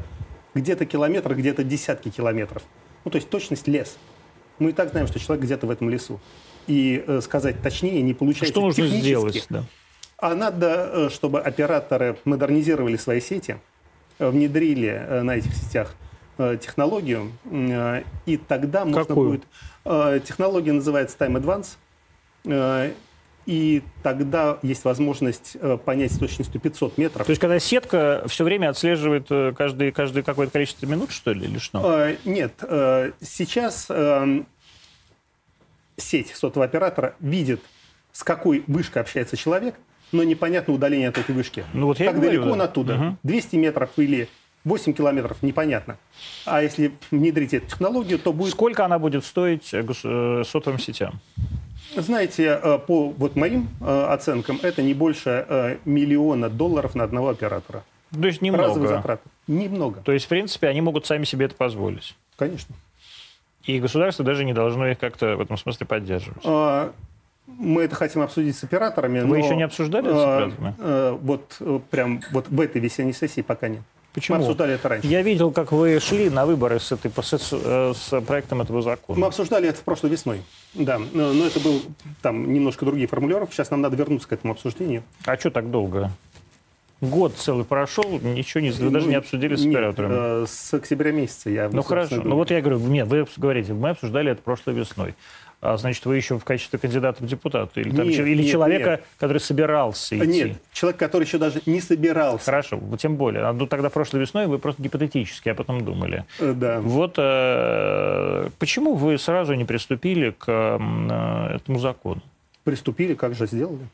где-то километр, где-то десятки километров. Ну, то есть точность лес. Мы и так знаем, что человек где-то в этом лесу. И э, сказать точнее не получается Что нужно сделать? Да. А надо, э, чтобы операторы модернизировали свои сети, э, внедрили на этих сетях технологию, и тогда Какую? можно будет Э, технология называется Time Advance. Э, и тогда есть возможность э, понять с точностью 500 метров. То есть, когда сетка все время отслеживает каждый, каждый какое-то количество минут, что ли, или что? Нет. Сейчас сеть сотового оператора видит, с какой вышкой общается человек, но непонятно удаление от этой вышки. Ну, вот я как далеко говорю, он оттуда? Угу. 200 метров или 8 километров, непонятно. А если внедрить эту технологию, то будет... Сколько она будет стоить э, э, сотовым сетям? Знаете, э, по вот моим оценкам, это не больше миллиона долларов на одного оператора. То есть немного? Разовых затрат. Немного. То есть, в принципе, они могут сами себе это позволить? Конечно. И государство даже не должно их как-то в этом смысле поддерживать? А, мы это хотим обсудить с операторами. Вы но, еще не обсуждали это с операторами? А, вот прям вот в этой весенней сессии пока нет. Почему? Мы обсуждали это раньше. Я видел, как вы шли на выборы с, этой, с, э, с проектом этого закона. Мы обсуждали это прошлой весной. Да, но, это был там немножко другие формулировки. Сейчас нам надо вернуться к этому обсуждению. А что так долго? Год целый прошел, ничего не, вы даже не обсудили с оператором. Э, с октября месяца я... Ну хорошо, ну вот я говорю, нет, вы говорите, мы обсуждали это прошлой весной значит, вы еще в качестве кандидата в депутаты? Или, там, или нет, человека, нет. который собирался идти? Нет, человек, который еще даже не собирался. Хорошо, тем более. А, ну, тогда прошлой весной вы просто гипотетически об этом думали. Э, да. Вот э, почему вы сразу не приступили к э, этому закону? Приступили, как же сделали.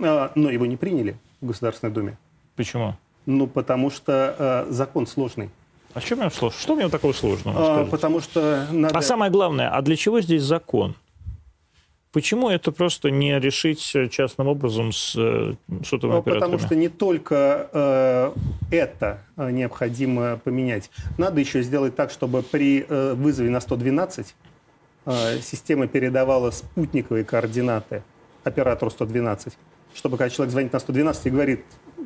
А, но его не приняли в Государственной Думе. Почему? Ну, потому что э, закон сложный. А в нем сложно? Что в нем такого сложного? А, потому что надо... А самое главное, а для чего здесь закон? Почему это просто не решить частным образом с э, сотовыми ну, операторами? Потому что не только э, это э, необходимо поменять. Надо еще сделать так, чтобы при э, вызове на 112 э, система передавала спутниковые координаты оператору 112. Чтобы когда человек звонит на 112 и говорит,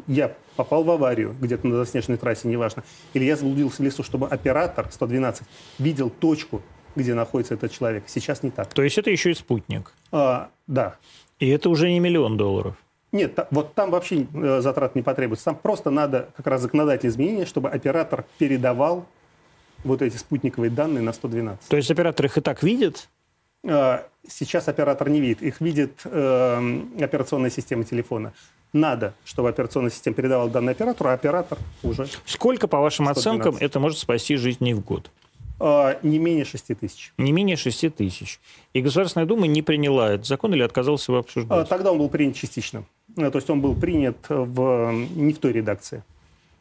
я попал в аварию где-то на заснеженной трассе, неважно, или я заблудился в лесу, чтобы оператор 112 видел точку, где находится этот человек. Сейчас не так. То есть это еще и спутник? А, да. И это уже не миллион долларов. Нет, вот там вообще э, затрат не потребуется. Там просто надо как раз законодательные изменения, чтобы оператор передавал вот эти спутниковые данные на 112. То есть оператор их и так видит? Э, сейчас оператор не видит. Их видит э, операционная система телефона. Надо, чтобы операционная система передавала данные оператору, а оператор уже... Сколько, по вашим 112. оценкам, это может спасти жизни в год? Э, не менее 6 тысяч. Не менее 6 тысяч. И Государственная Дума не приняла этот закон или отказалась его Э, обсуждать? Тогда он был принят частично. Э, То есть он был принят в, не в той редакции.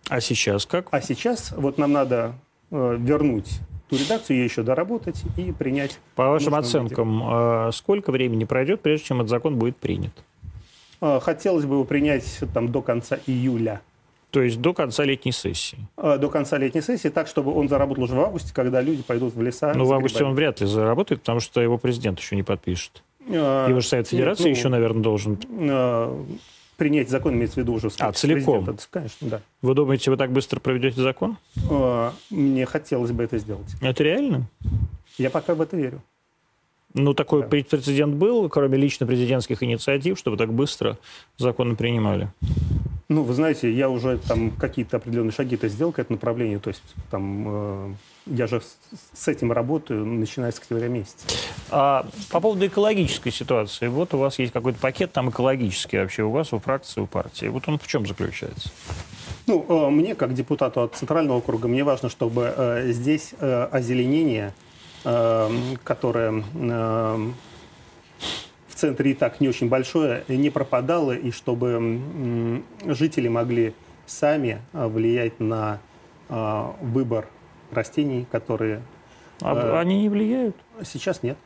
А сейчас как? А сейчас вот нам надо э, вернуть ту редакцию, ее еще доработать и принять. По вашим нужном виде. оценкам, э, сколько времени пройдет, прежде чем этот закон будет принят? Э, Хотелось бы его принять там, до конца июля. То есть до конца летней сессии. Э, До конца летней сессии, так, чтобы он заработал уже в августе, когда люди пойдут в леса. Ну, в августе он вряд ли заработает, потому что его президент еще не подпишет. Его же Совет нет, Федерации ну, еще, наверное, должен. Принять закон имеется в виду уже. А, целиком? президента. Конечно, да. Вы думаете, вы так быстро проведете закон? Э, Мне хотелось бы это сделать. Это реально? Я пока в это верю. Ну, такой Да. прецедент был, кроме лично президентских инициатив, чтобы так быстро законы принимали. Ну, вы знаете, я уже там какие-то определенные шаги-то сделал к этому направлению. То есть там э, я же с, этим работаю, начиная с октября месяца. А по поводу экологической ситуации. Вот у вас есть какой-то пакет там экологический вообще у вас, у фракции, у партии. Вот он в чем заключается? Ну, э, мне, как депутату от Центрального округа, мне важно, чтобы э, здесь э, озеленение, э, которое э, в центре и так не очень большое, не пропадало, и чтобы жители могли сами влиять на выбор растений, которые А Э, они не влияют? сейчас нет.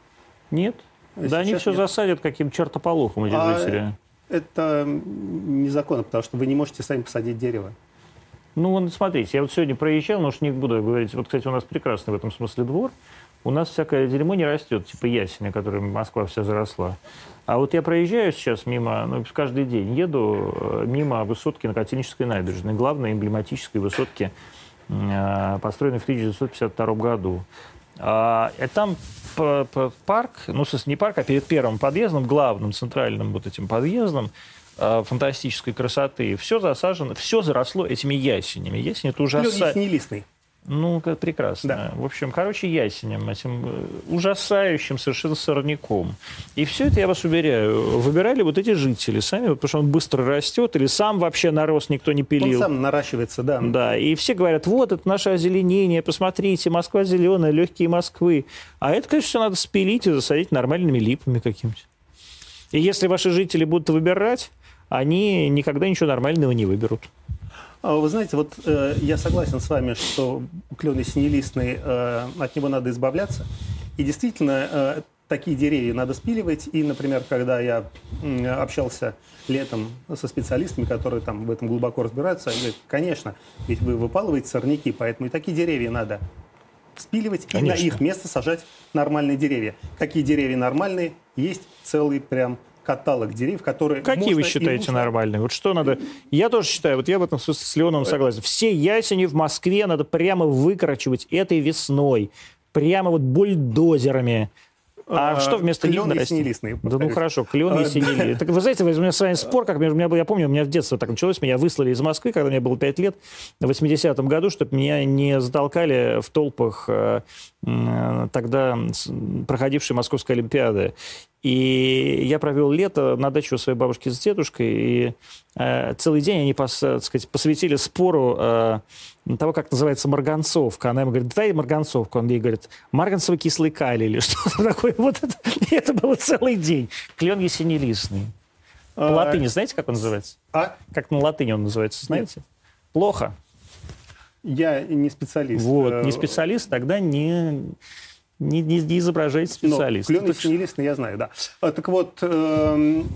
Нет? да они Сейчас все нет. засадят каким чертополохом, эти А, жители. Это незаконно, потому что вы не можете сами посадить дерево. Ну, вот смотрите, я вот сегодня проезжал, но уж не буду говорить. Вот, кстати, у нас прекрасный в этом смысле двор. У нас всякое дерьмо не растет, типа ясеня, которым Москва вся заросла. А вот я проезжаю сейчас мимо, ну, каждый день еду э, мимо высотки на Котельнической набережной, главной эмблематической высотки, э, построенной в 1952 году. А, и там парк, ну, не парк, а перед первым подъездом, главным центральным вот этим подъездом, э, фантастической красоты. Все засажено, все заросло этими ясенями. Ясень это Лёд ужаса... Ну, как прекрасно. Да. В общем, короче, ясенем, этим э, ужасающим совершенно сорняком. И все это, я вас уверяю, выбирали вот эти жители сами, потому что он быстро растет, или сам вообще нарос никто не Он пилил. сам наращивается, да. Да, и все говорят, вот это наше озеленение, посмотрите, Москва зеленая, легкие Москвы. А это, конечно, все надо спилить и засадить нормальными липами какими-нибудь. И если ваши жители будут выбирать, они никогда ничего нормального не выберут. А Вы знаете, вот э, я согласен с вами, что клен ясенелистный, э, от него надо избавляться. И действительно, э, такие деревья надо спиливать. И, например, когда я общался летом со специалистами, которые там в этом глубоко разбираются, они говорят, конечно, ведь вы выпалываете сорняки, поэтому и такие деревья надо спиливать и Конечно. на их место сажать нормальные деревья. Какие деревья нормальные? Есть целый прям каталог деревьев, которые Какие можно вы считаете нужно- нормальные? Вот что надо... Я тоже считаю, вот я в этом с Леоновым согласен. Все ясени в Москве надо прямо выкорчевать этой весной. Прямо вот бульдозерами. А, А, что вместо них клен нарастить? ясенелистный, Да ну хорошо, клен А, ясенелистный. Так вы знаете, у меня с вами спор, как между- меня был, я помню, у меня в детстве так началось, меня выслали из Москвы, когда мне было 5 лет, в 80-м году, чтобы меня не затолкали в толпах э, м, тогда проходившей Московской Олимпиады. И я провел лето на даче у своей бабушки с дедушкой, и э, целый день они пос- так сказать, посвятили спору э, того, как называется марганцовка. Она ему говорит, дай марганцовку. Он ей говорит, марганцевый кислый калий или что-то такое. Вот это, и это было целый день. Клен ясенелистный. По А, латыни знаете, как он называется? А Как на латыни он называется, знаете? Плохо. я не специалист. Вот, Э, не специалист, тогда не, не, не, не изображайте специалиста. Клен Так что- ясенелистный я знаю, да. А, Так вот, эм,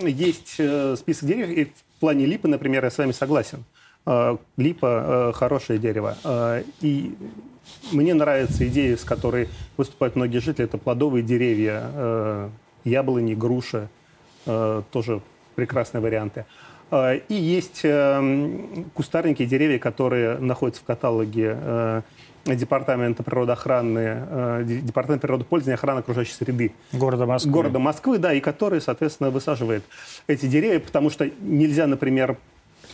есть э, список деревьев, и в плане липы, например, я с вами согласен. Э, Липа э, хорошее дерево. Э, И мне нравится идея, с которой выступают многие жители, это плодовые деревья, яблони, груши, э, тоже прекрасные варианты. И есть кустарники, деревья, которые находятся в каталоге Департамента природоохраны, Департамента природопользования и охраны окружающей среды. Города Москвы. Города Москвы, да, и который, соответственно, высаживает эти деревья, потому что нельзя, например,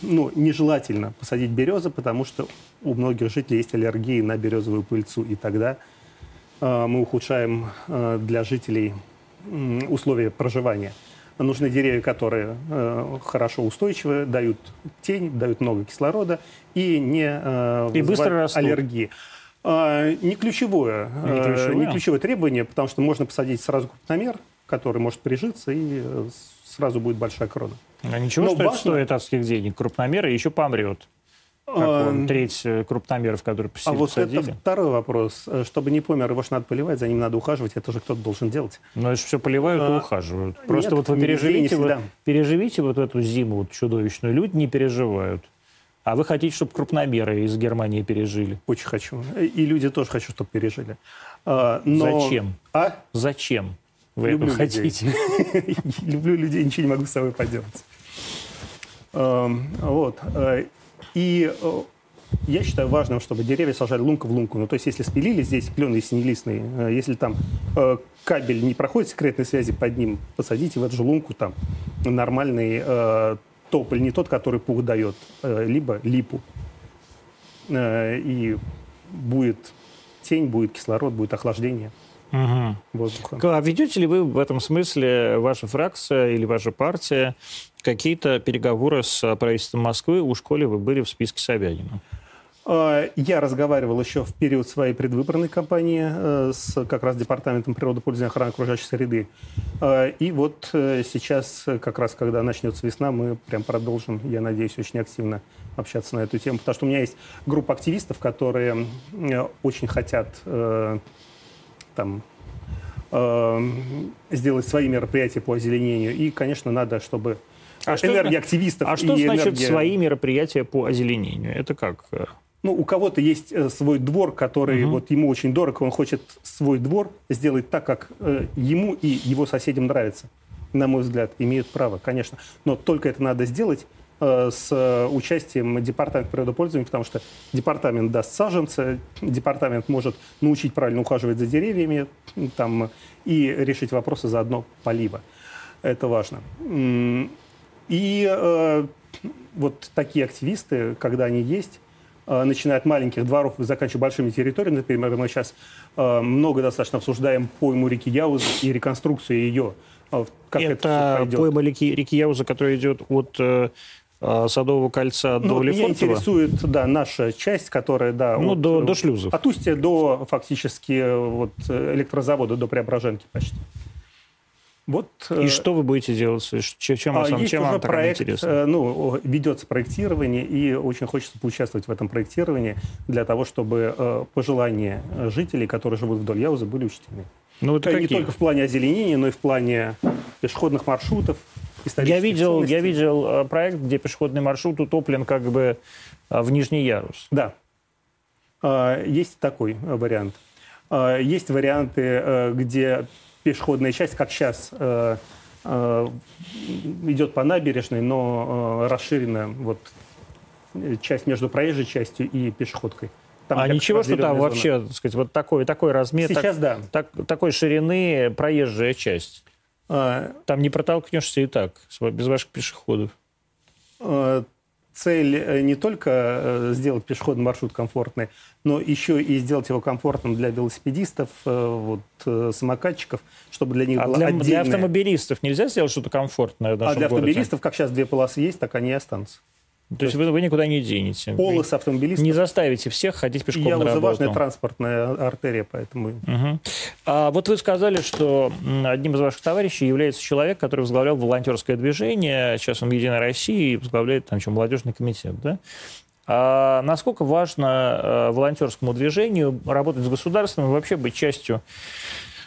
ну, нежелательно посадить березы, потому что у многих жителей есть аллергии на березовую пыльцу, и тогда э, мы ухудшаем э, для жителей э, условия проживания. Нужны деревья, которые э, хорошо устойчивы, дают тень, дают много кислорода и не э, и быстро растут. аллергии. А, не ключевое, не, ключевое. не ключевое требование, потому что можно посадить сразу крупномер, который может прижиться и э, сразу будет большая крона. А ничего, Но что важно... это стоит адских денег. Крупномер и еще помрет. Как он, треть э, крупномеров, которые посадили. А вот посадили. это второй вопрос. Э, чтобы не помер, его же надо поливать, за ним надо ухаживать, это же кто-то должен делать. Но это все поливают а, и ухаживают. Просто нет, вот вы переживите, вы, переживите вот эту зиму вот чудовищную. Люди не переживают. А вы хотите, чтобы крупномеры из Германии пережили? Очень хочу. И люди тоже хочу, чтобы пережили. А, но... Зачем? А? Зачем вы Люблю этого людей. хотите? Люблю людей, ничего не могу с собой поделать. Вот. Э, и э, я считаю важным, чтобы деревья сажали лунка в лунку. Ну, то есть, если спилили здесь клен и синелистный, э, если там кабель не проходит секретной связи под ним, посадите в эту же лунку там нормальный тополь, не тот, который пух дает, э, либо липу. Э, и будет тень, будет кислород, будет охлаждение угу. воздуха. А ведете ли вы в этом смысле, ваша фракция или ваша партия, какие-то переговоры с правительством Москвы? У школе вы были в списке Собянина. А, я разговаривал еще в период своей предвыборной кампании э, с как раз Департаментом природопользования и охраны окружающей среды. А, и вот э, сейчас, как раз когда начнется весна, мы прям продолжим, я надеюсь, очень активно общаться на эту тему, потому что у меня есть группа активистов, которые очень хотят э, там сделать свои мероприятия по озеленению. И, конечно, надо, чтобы а энергия активистов. А что значит энергия... свои мероприятия по озеленению? Это как? ну, у кого-то есть э, свой двор, который угу. вот ему очень дорог, он хочет свой двор сделать так, как э, ему и его соседям нравится. На мой взгляд, имеют право, конечно. Но только это надо сделать э, с э, участием департамента природопользования, потому что департамент даст саженцы, департамент может научить правильно ухаживать за деревьями там, и решить вопросы заодно полива. Это важно. И э, вот такие активисты, когда они есть, Э, начиная от маленьких дворов и заканчивая большими территориями. Например, мы сейчас э, много достаточно обсуждаем пойму реки Яуза и реконструкцию ее. Э, как это, это пойма реки, реки Яуза, которая идет от Садового кольца ну, до Лефортово? Меня интересует, да, наша часть, которая, да... Ну, от, до, до шлюзов. От Устья до, фактически, вот, электрозавода, до Преображенки почти. Вот, и э, что вы будете делать? Чем, а, вам, чем вам проект, интересно? Э, ну, ведется проектирование, и очень хочется поучаствовать в этом проектировании для того, чтобы э, пожелания жителей, которые живут вдоль Яузы, были учтены. Ну, это не только в плане озеленения, но и в плане пешеходных маршрутов. Я видел, я видел проект, где пешеходный маршрут утоплен как бы в Нижний Ярус. Да. Есть такой вариант. Есть варианты, где пешеходная часть, как сейчас, э, э, идет по набережной, но э, расширена вот часть между проезжей частью и пешеходкой. Там а ничего, что там зона. вообще, так сказать, вот такой, такой размер, Сейчас, так, да. так, такой ширины проезжая часть. А, там не протолкнешься и так, без ваших пешеходов. А, цель э, не только э, сделать пешеходный маршрут комфортный, но еще и сделать его комфортным для велосипедистов, э, вот, самокатчиков, чтобы для них а было для, отдельное... для автомобилистов нельзя сделать что-то комфортное в нашем А для городе? автомобилистов, как сейчас две полосы есть, так они и останутся. То есть вы, вы никуда не денете. Полос автомобилистов. Не заставите всех ходить пешком Я на работу. важная транспортная артерия, поэтому... Угу. А вот вы сказали, что одним из ваших товарищей является человек, который возглавлял волонтерское движение. Сейчас он в «Единой России» и возглавляет там что, молодежный комитет, да? А насколько важно э, волонтерскому движению работать с государством и вообще быть частью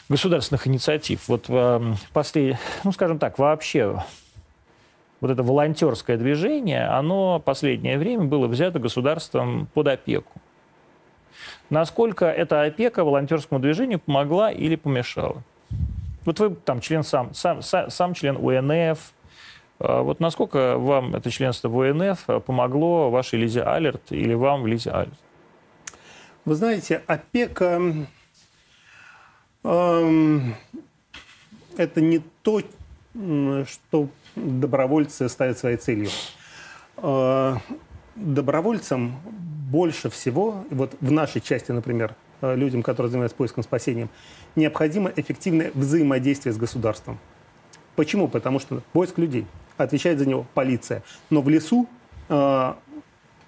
государственных инициатив? Вот э, после, ну, скажем так, вообще вот это волонтерское движение, оно последнее время было взято государством под опеку. Насколько эта опека волонтерскому движению помогла или помешала? Вот вы там член сам, сам, сам член УНФ. А вот насколько вам это членство в УНФ помогло вашей Лизе Алерт или вам в Лизе Алерт? Вы знаете, опека э, это не то, что добровольцы ставят своей целью. Э, добровольцам больше всего, вот в нашей части, например, э, людям, которые занимаются поиском спасением, необходимо эффективное взаимодействие с государством. Почему? Потому что поиск людей отвечает за него полиция. Но в лесу э,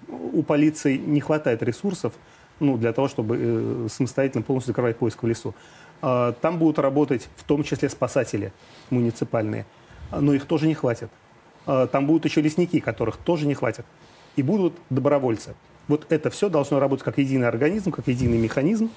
у полиции не хватает ресурсов ну, для того, чтобы э, самостоятельно полностью закрывать поиск в лесу. Э, там будут работать в том числе спасатели муниципальные, но их тоже не хватит. Э, там будут еще лесники, которых тоже не хватит. И будут добровольцы. Вот это все должно работать как единый организм, как единый механизм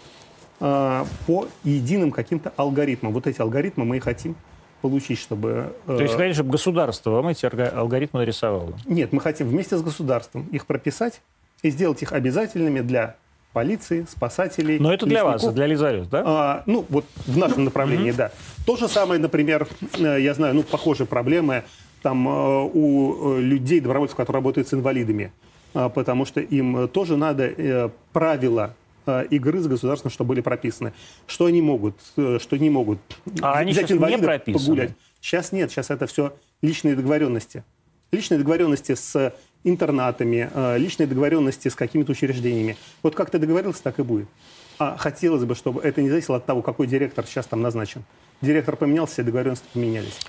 э, по единым каким-то алгоритмам. Вот эти алгоритмы мы и хотим получить, чтобы... Э... То есть, хотите, чтобы государство вам эти алгоритмы нарисовало? Нет, мы хотим вместе с государством их прописать и сделать их обязательными для полиции, спасателей. Но это для лесников. вас, для Лизарет, да? А, ну, вот в нашем направлении, да. То же самое, например, э, я знаю, ну, похожие проблемы там э, у людей, добровольцев, которые работают с инвалидами. А, потому что им тоже надо э, правила э, игры с государством, что были прописаны. Что они могут, э, что не могут. А они сейчас не прописаны? Погулять. Сейчас нет, сейчас это все личные договоренности. Личные договоренности с интернатами, личные договоренности с какими-то учреждениями. Вот как ты договорился, так и будет. А хотелось бы, чтобы это не зависело от того, какой директор сейчас там назначен. Директор поменялся, все договоренности поменялись.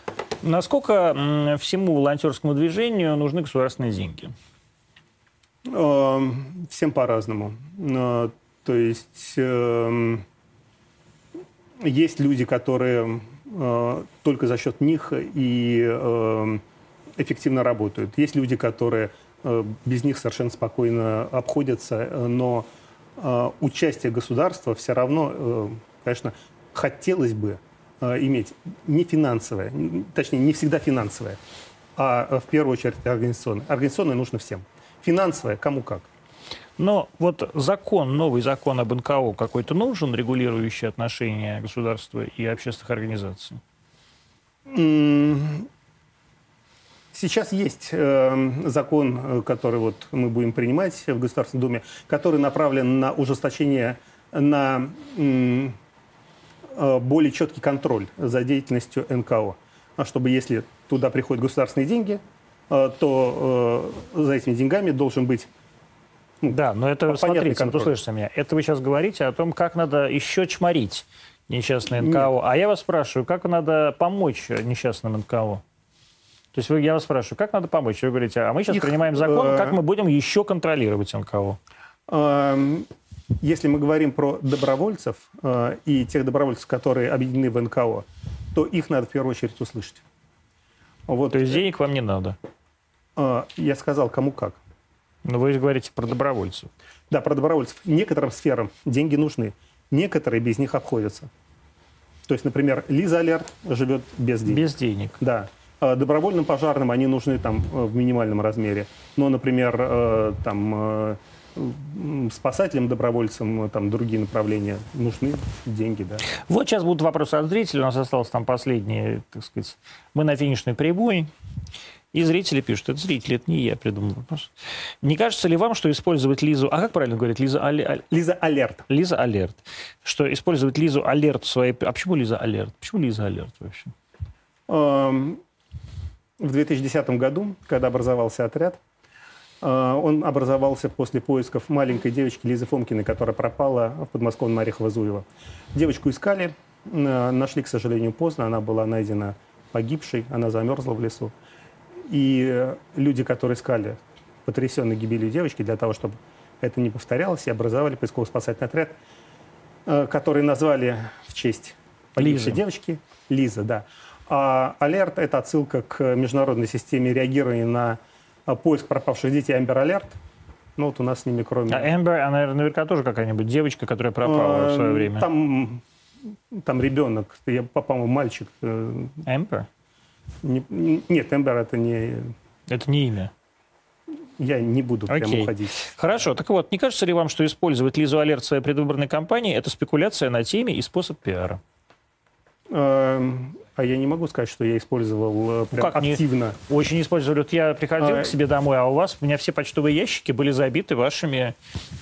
Насколько всему волонтерскому движению нужны государственные деньги? Эм, всем по-разному. Э, то есть эм, есть люди, которые э, только за счет них и эм, эффективно работают. Есть люди, которые э, без них совершенно спокойно обходятся, но участие государства все равно, конечно, хотелось бы иметь не финансовое, точнее, не всегда финансовое, а в первую очередь организационное. Организационное нужно всем. Финансовая, кому как. Но вот закон, новый закон об НКО какой-то нужен, регулирующий отношения государства и общественных организаций? Сейчас есть э, закон, который вот мы будем принимать в Государственной Думе, который направлен на ужесточение, на э, более четкий контроль за деятельностью НКО. А чтобы если туда приходят государственные деньги, Э, то э, за этими деньгами должен быть ну, да, но это, смотрите, контроль. вот услышите меня, это вы сейчас говорите о том, как надо еще чморить несчастное НКО. Нет. А я вас спрашиваю, как надо помочь несчастным НКО? То есть вы, я вас спрашиваю, как надо помочь? Вы говорите, а мы сейчас Их, принимаем закон, э, как мы будем еще контролировать НКО? Э, если мы говорим про добровольцев э, и тех добровольцев, которые объединены в НКО, то их надо в первую очередь услышать. Вот. То есть денег вам не надо? А, я сказал, кому как. Но вы говорите про добровольцев. Да, про добровольцев. Некоторым сферам деньги нужны. Некоторые без них обходятся. То есть, например, Лиза Алерт живет без денег. Без денег. Да. А добровольным пожарным они нужны там э, в минимальном размере. Но, например, э, там э, спасателям, добровольцам, там другие направления нужны деньги, да. Вот сейчас будут вопросы от зрителей. У нас осталось там последние, так сказать, мы на финишной прямой. И зрители пишут, это зрители, это не я придумал вопрос. Не кажется ли вам, что использовать Лизу... А как правильно говорить? Лиза, Али... Лиза Алерт. Лиза Алерт. Что использовать Лизу Алерт в своей... А почему Лиза Алерт? Почему Лиза Алерт вообще? Эм, в 2010 году, когда образовался отряд, э, он образовался после поисков маленькой девочки Лизы Фомкиной, которая пропала в подмосковном Орехово-Зуево. Девочку искали, э, нашли, к сожалению, поздно. Она была найдена погибшей, она замерзла в лесу. И люди, которые искали потрясенной гибелью девочки, для того, чтобы это не повторялось, и образовали поисково-спасательный отряд, э, который назвали в честь погибшей Лиза. девочки Лиза, да. А алерт – это отсылка к международной системе реагирования на э, поиск пропавших детей Amber Alert. Ну вот у нас с ними кроме... А Amber, она наверняка тоже какая-нибудь девочка, которая пропала в свое э, время. Там, там ребенок, я, по-моему, мальчик. Amber? Не, нет, Эмбер это не... Это не имя. Я не буду Окей. прямо уходить. Хорошо. Так вот, не кажется ли вам, что использовать Лизу Алерт в своей предвыборной кампании – это спекуляция на теме и способ пиара? А я не могу сказать, что я использовал э, прям как не- активно. Очень использовали. Вот я приходил А, к себе домой, а у вас, у меня все почтовые ящики были забиты вашими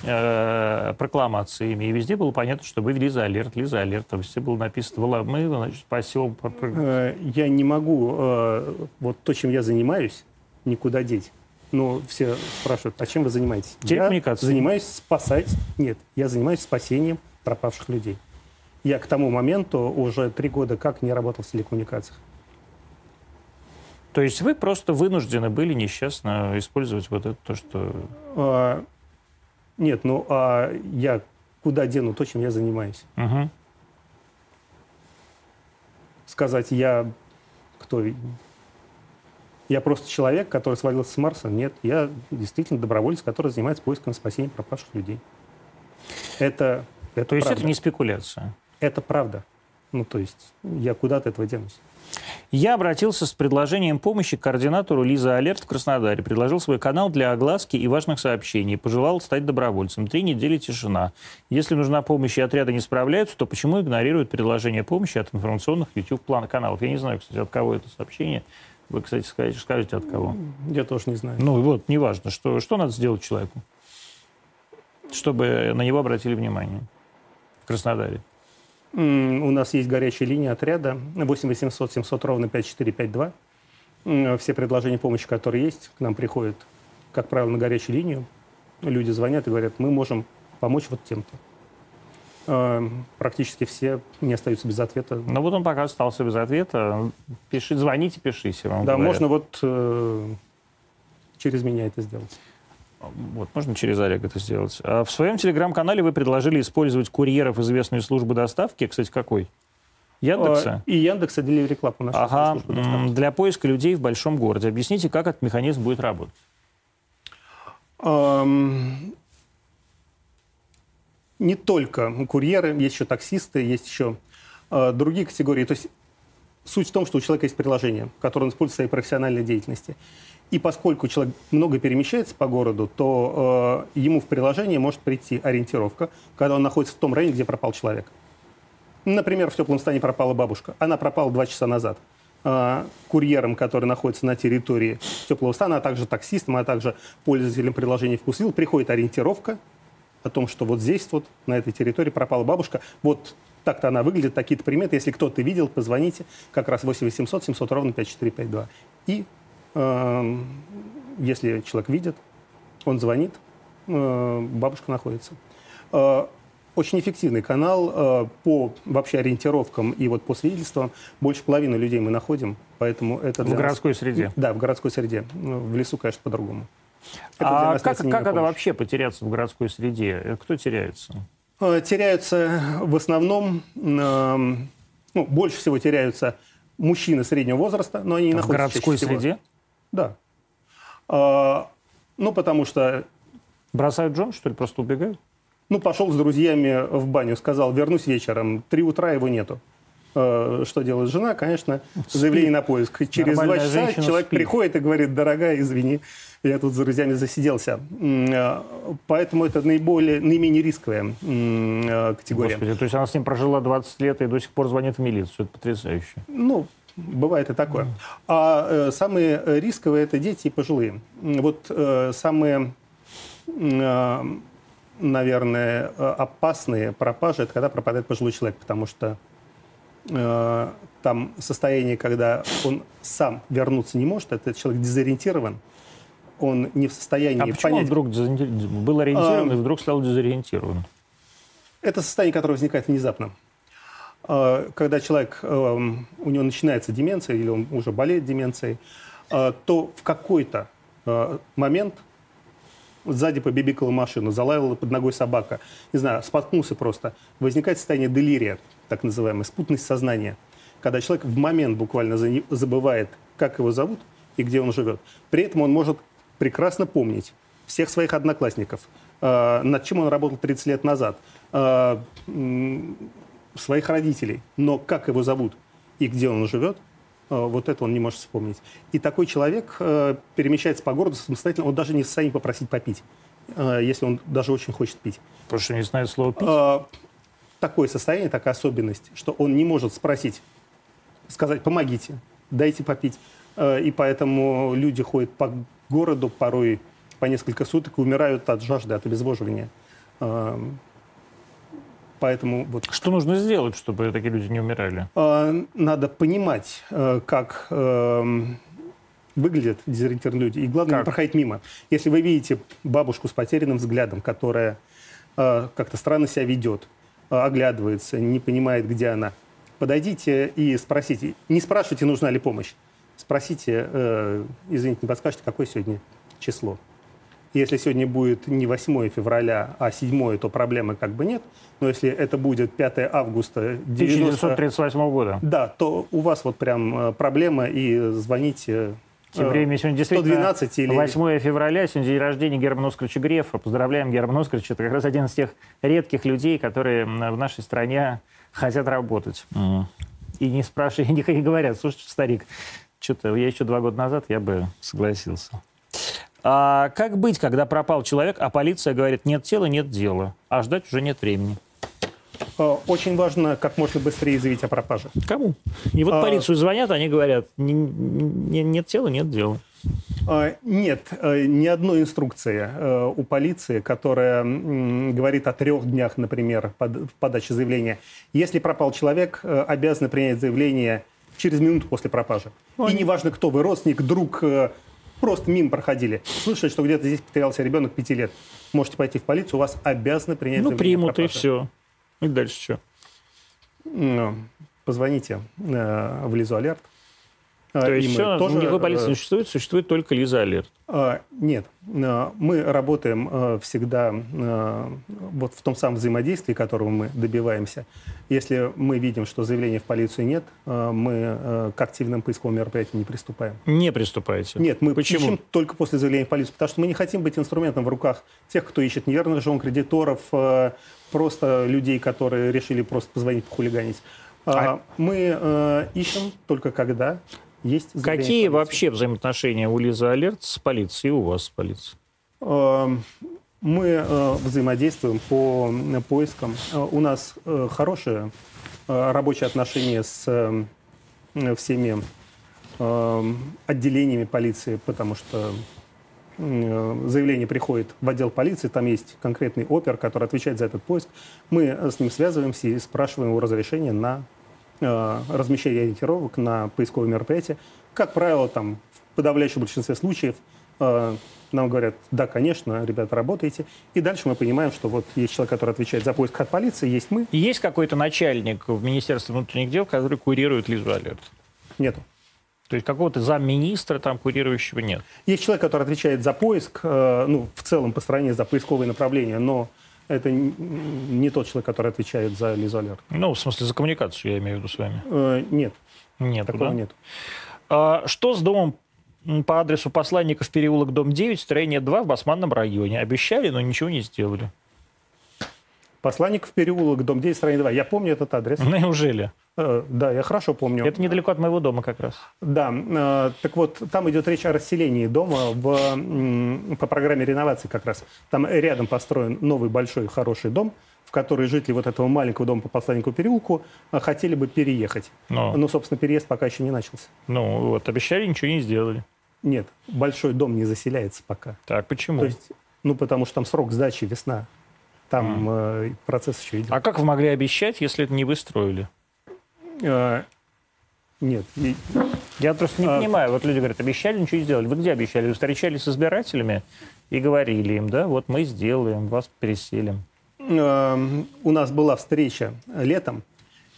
э, прокламациями. И везде было понятно, что вы Лиза Алерт, Лиза Алерт. Везде было написано, «Вла- мы, значит, спасем. Э, Я не могу э, вот то, чем я занимаюсь, никуда деть. Но все спрашивают, а чем вы занимаетесь? Я занимаюсь спасать. Нет, я занимаюсь спасением пропавших людей. Я к тому моменту уже три года как не работал в телекоммуникациях. То есть вы просто вынуждены были несчастно использовать вот это то, что... А, Нет, ну а я куда дену то, чем я занимаюсь? Мгм. Сказать, я кто? Я просто человек, который свалился с Марса? Нет, я действительно доброволец, который занимается поиском и спасением пропавших людей. Это, это То есть правда. это не спекуляция. Это правда. Ну, то есть я куда от этого денусь? Я обратился с предложением помощи к координатору Лиза Алерт в Краснодаре. Предложил свой канал для огласки и важных сообщений. Пожелал стать добровольцем. Три недели тишина. Если нужна помощь и отряды не справляются, то почему игнорируют предложение помощи от информационных YouTube-каналов? Я не знаю, кстати, от кого это сообщение. Вы, кстати, скажите, скажите, от кого. Я тоже не знаю. Ну вот, неважно, что, что надо сделать человеку, чтобы на него обратили внимание в Краснодаре. У нас есть горячая линия отряда 8 800 700 ровно 5452. М, Все предложения помощи, которые есть, к нам приходят, как правило, на горячую линию. Люди звонят и говорят, мы можем помочь вот тем-то. Э, Практически все не остаются без ответа. Ну вот он пока остался без ответа. Пиши, звоните, пишите. Да, говорят. можно вот э, через меня это сделать. Вот, можно через Олег это сделать. А в своем телеграм-канале вы предложили использовать курьеров известной службы доставки. Кстати, какой? Яндекса? Э, И Яндекса Delivery Club у нас Ага, для поиска людей в большом городе. Объясните, как этот механизм будет работать. Не только курьеры, есть еще таксисты, есть еще э, другие категории. То есть суть в том, что у человека есть приложение, которое он использует в своей профессиональной деятельности. И поскольку человек много перемещается по городу, то э, ему в приложение может прийти ориентировка, когда он находится в том районе, где пропал человек. Например, в теплом стане пропала бабушка. Она пропала два часа назад. Э, Курьером, который находится на территории теплого стана, а также таксистом, а также пользователем приложения «Вкусвилл» приходит ориентировка о том, что вот здесь вот, на этой территории пропала бабушка. Вот так-то она выглядит, такие-то приметы. Если кто-то видел, позвоните. Как раз 8 800 700 ровно 5452. И если человек видит, он звонит, э, бабушка находится. Э, очень эффективный канал э, по вообще ориентировкам и вот по свидетельствам. Больше половины людей мы находим, поэтому это В для нас- городской среде. Да, в городской среде. Ну, В лесу, конечно, по-другому. Это А как, как это помощь. вообще потеряться в городской среде? Кто теряется? Теряются в основном, эм, ну, больше всего теряются мужчины среднего возраста, но они не В находятся городской чаще всего- среде? Да. А, ну, потому что, Бросают жен, что ли, просто убегают? ну, пошел с друзьями в баню, сказал, вернусь вечером, три утра его нету. Э, Что делает жена? Конечно, заявление на поиск. Через два часа человек спит. приходит и говорит, дорогая, извини, я тут с друзьями засиделся. Э, Поэтому это наиболее, наименее рисковая э, категория. Господи, то есть она с ним прожила 20 лет и до сих пор звонит в милицию. Это потрясающе. Ну, бывает и такое. А э, самые рисковые это дети и пожилые. Вот э, самые, э, наверное, э, опасные пропажи это когда пропадает пожилой человек, потому что э, там состояние, когда он сам вернуться не может, этот человек дезориентирован, он не в состоянии А почему он понять. вдруг дезориенти- был ориентирован А, и вдруг стал дезориентирован? Это состояние, которое возникает внезапно. Э, Когда человек, эм, у него начинается деменция, или он уже болеет деменцией, э, то в какой-то э, момент сзади побибикала машина, залаяла под ногой собака, не знаю, споткнулся просто. Возникает состояние делирия, так называемое, спутность сознания, когда человек в момент буквально за- забывает, как его зовут и где он живет. При этом он может прекрасно помнить всех своих одноклассников, э, над чем он работал 30 лет назад, э, своих родителей, но как его зовут и где он живет, э, вот это он не может вспомнить. И такой человек э, перемещается по городу самостоятельно, он даже не в состоянии попросить попить, э, если он даже очень хочет пить. Потому что не знает слова пить. Такое состояние, такая особенность, что он не может спросить, сказать «помогите, дайте попить». И поэтому люди ходят по городу порой по несколько суток и умирают от жажды, от обезвоживания. Э, Поэтому вот... Что нужно сделать, чтобы такие люди не умирали? Э, надо понимать, э, как эм, выглядят дезориентированные люди. И главное, как? не проходить мимо. Если вы видите бабушку с потерянным взглядом, которая э, как-то странно себя ведет, оглядывается, не понимает, где она, подойдите и спросите. Не спрашивайте, нужна ли помощь. Спросите, извините, не подскажете, какое сегодня число. Если сегодня будет не 8 февраля, а 7, то проблемы как бы нет. Но если это будет 5 августа 90... 1938 года. Да, то у вас вот прям э, проблема, и звоните тем временем сегодня действительно 112 или... 8 февраля, сегодня день рождения Германа Оскаровича Грефа. Поздравляем Германа Оскаровича. Это как раз один из тех редких людей, которые в нашей стране хотят работать. Mm. И не спрашивают, и не говорят, слушайте, старик, что-то я еще два года назад я бы согласился. А как быть, когда пропал человек, а полиция говорит, нет тела, нет дела, а ждать уже нет времени? А, очень важно как можно быстрее заявить о пропаже. Кому? И вот а... полицию звонят, они говорят, нет тела, нет дела. А, нет, э, ни одной инструкции э, у полиции, которая говорит о трех днях, например, подачи заявления. Если пропал человек, э, обязаны принять заявление через минуту после пропажи. Ой. И неважно, кто вы, родственник, друг, просто мимо проходили, слышали, что где-то здесь потерялся ребенок пяти лет, можете пойти в полицию, у вас обязаны принять Ну, примут, и все. И дальше что? Ну, позвоните э, в Лизу Алерт. Э, То есть все, тоже, никакой полиции не э, существует, существует только Лиза Алерт? А, нет. Мы работаем всегда вот в том самом взаимодействии, которого мы добиваемся. Если мы видим, что заявления в полицию нет, мы к активным поисковым мероприятиям не приступаем. Не приступаете? Нет, мы Почему? ищем только после заявления в полицию, потому что мы не хотим быть инструментом в руках тех, кто ищет неверных жен, кредиторов, просто людей, которые решили просто позвонить, похулиганить. А... а мы ищем только когда есть Какие вообще взаимоотношения у Лизы Алерт с полицией и у вас с полицией? Эм, мы э, взаимодействуем по поискам. Э, у нас э, хорошие рабочие отношения с всеми эм, отделениями полиции, потому что заявление приходит в отдел полиции, там есть конкретный опер, который отвечает за этот поиск. Мы с ним связываемся и спрашиваем его разрешение на Э, размещения ориентировок на поисковые мероприятия. Как правило, там, в подавляющем большинстве случаев э, нам говорят, да, конечно, ребята, работаете. И дальше мы понимаем, что вот есть человек, который отвечает за поиск от полиции, есть мы. Есть какой-то начальник в Министерстве внутренних дел, который курирует Лизу Алерт? Нету. То есть какого-то замминистра там курирующего нет? Есть человек, который отвечает за поиск, э, ну, в целом по стране за поисковые направления, но это не тот человек, который отвечает за Лизу Алерт. Ну, в смысле, за коммуникацию, я имею в виду с вами. Э, нет. Нет, такого да? нет. А, что с домом по адресу посланников переулок, дом 9, строение 2 в Басманном районе? Обещали, но ничего не сделали. Посланников переулок, дом 9, строение 2. Я помню этот адрес. Неужели? Э, да, я хорошо помню. Это недалеко от моего дома как раз. Да, э, так вот, там идет речь о расселении дома в, по программе реновации как раз. Там рядом построен новый большой хороший дом, в который жители вот этого маленького дома по Посланнику переулку э, хотели бы переехать. Но. Но, собственно, переезд пока еще не начался. Ну, вот, обещали, ничего не сделали. Нет, большой дом не заселяется пока. Так, почему? То есть, ну, потому что там срок сдачи весна. Там mm. э, процесс еще идет. А как вы могли обещать, если это не вы строили? А, нет. Я просто не а... понимаю. Вот люди говорят, обещали, ничего не сделали. Вы где обещали? Вы встречались с избирателями и говорили им, да, вот мы сделаем, вас переселим. А, у нас была встреча летом,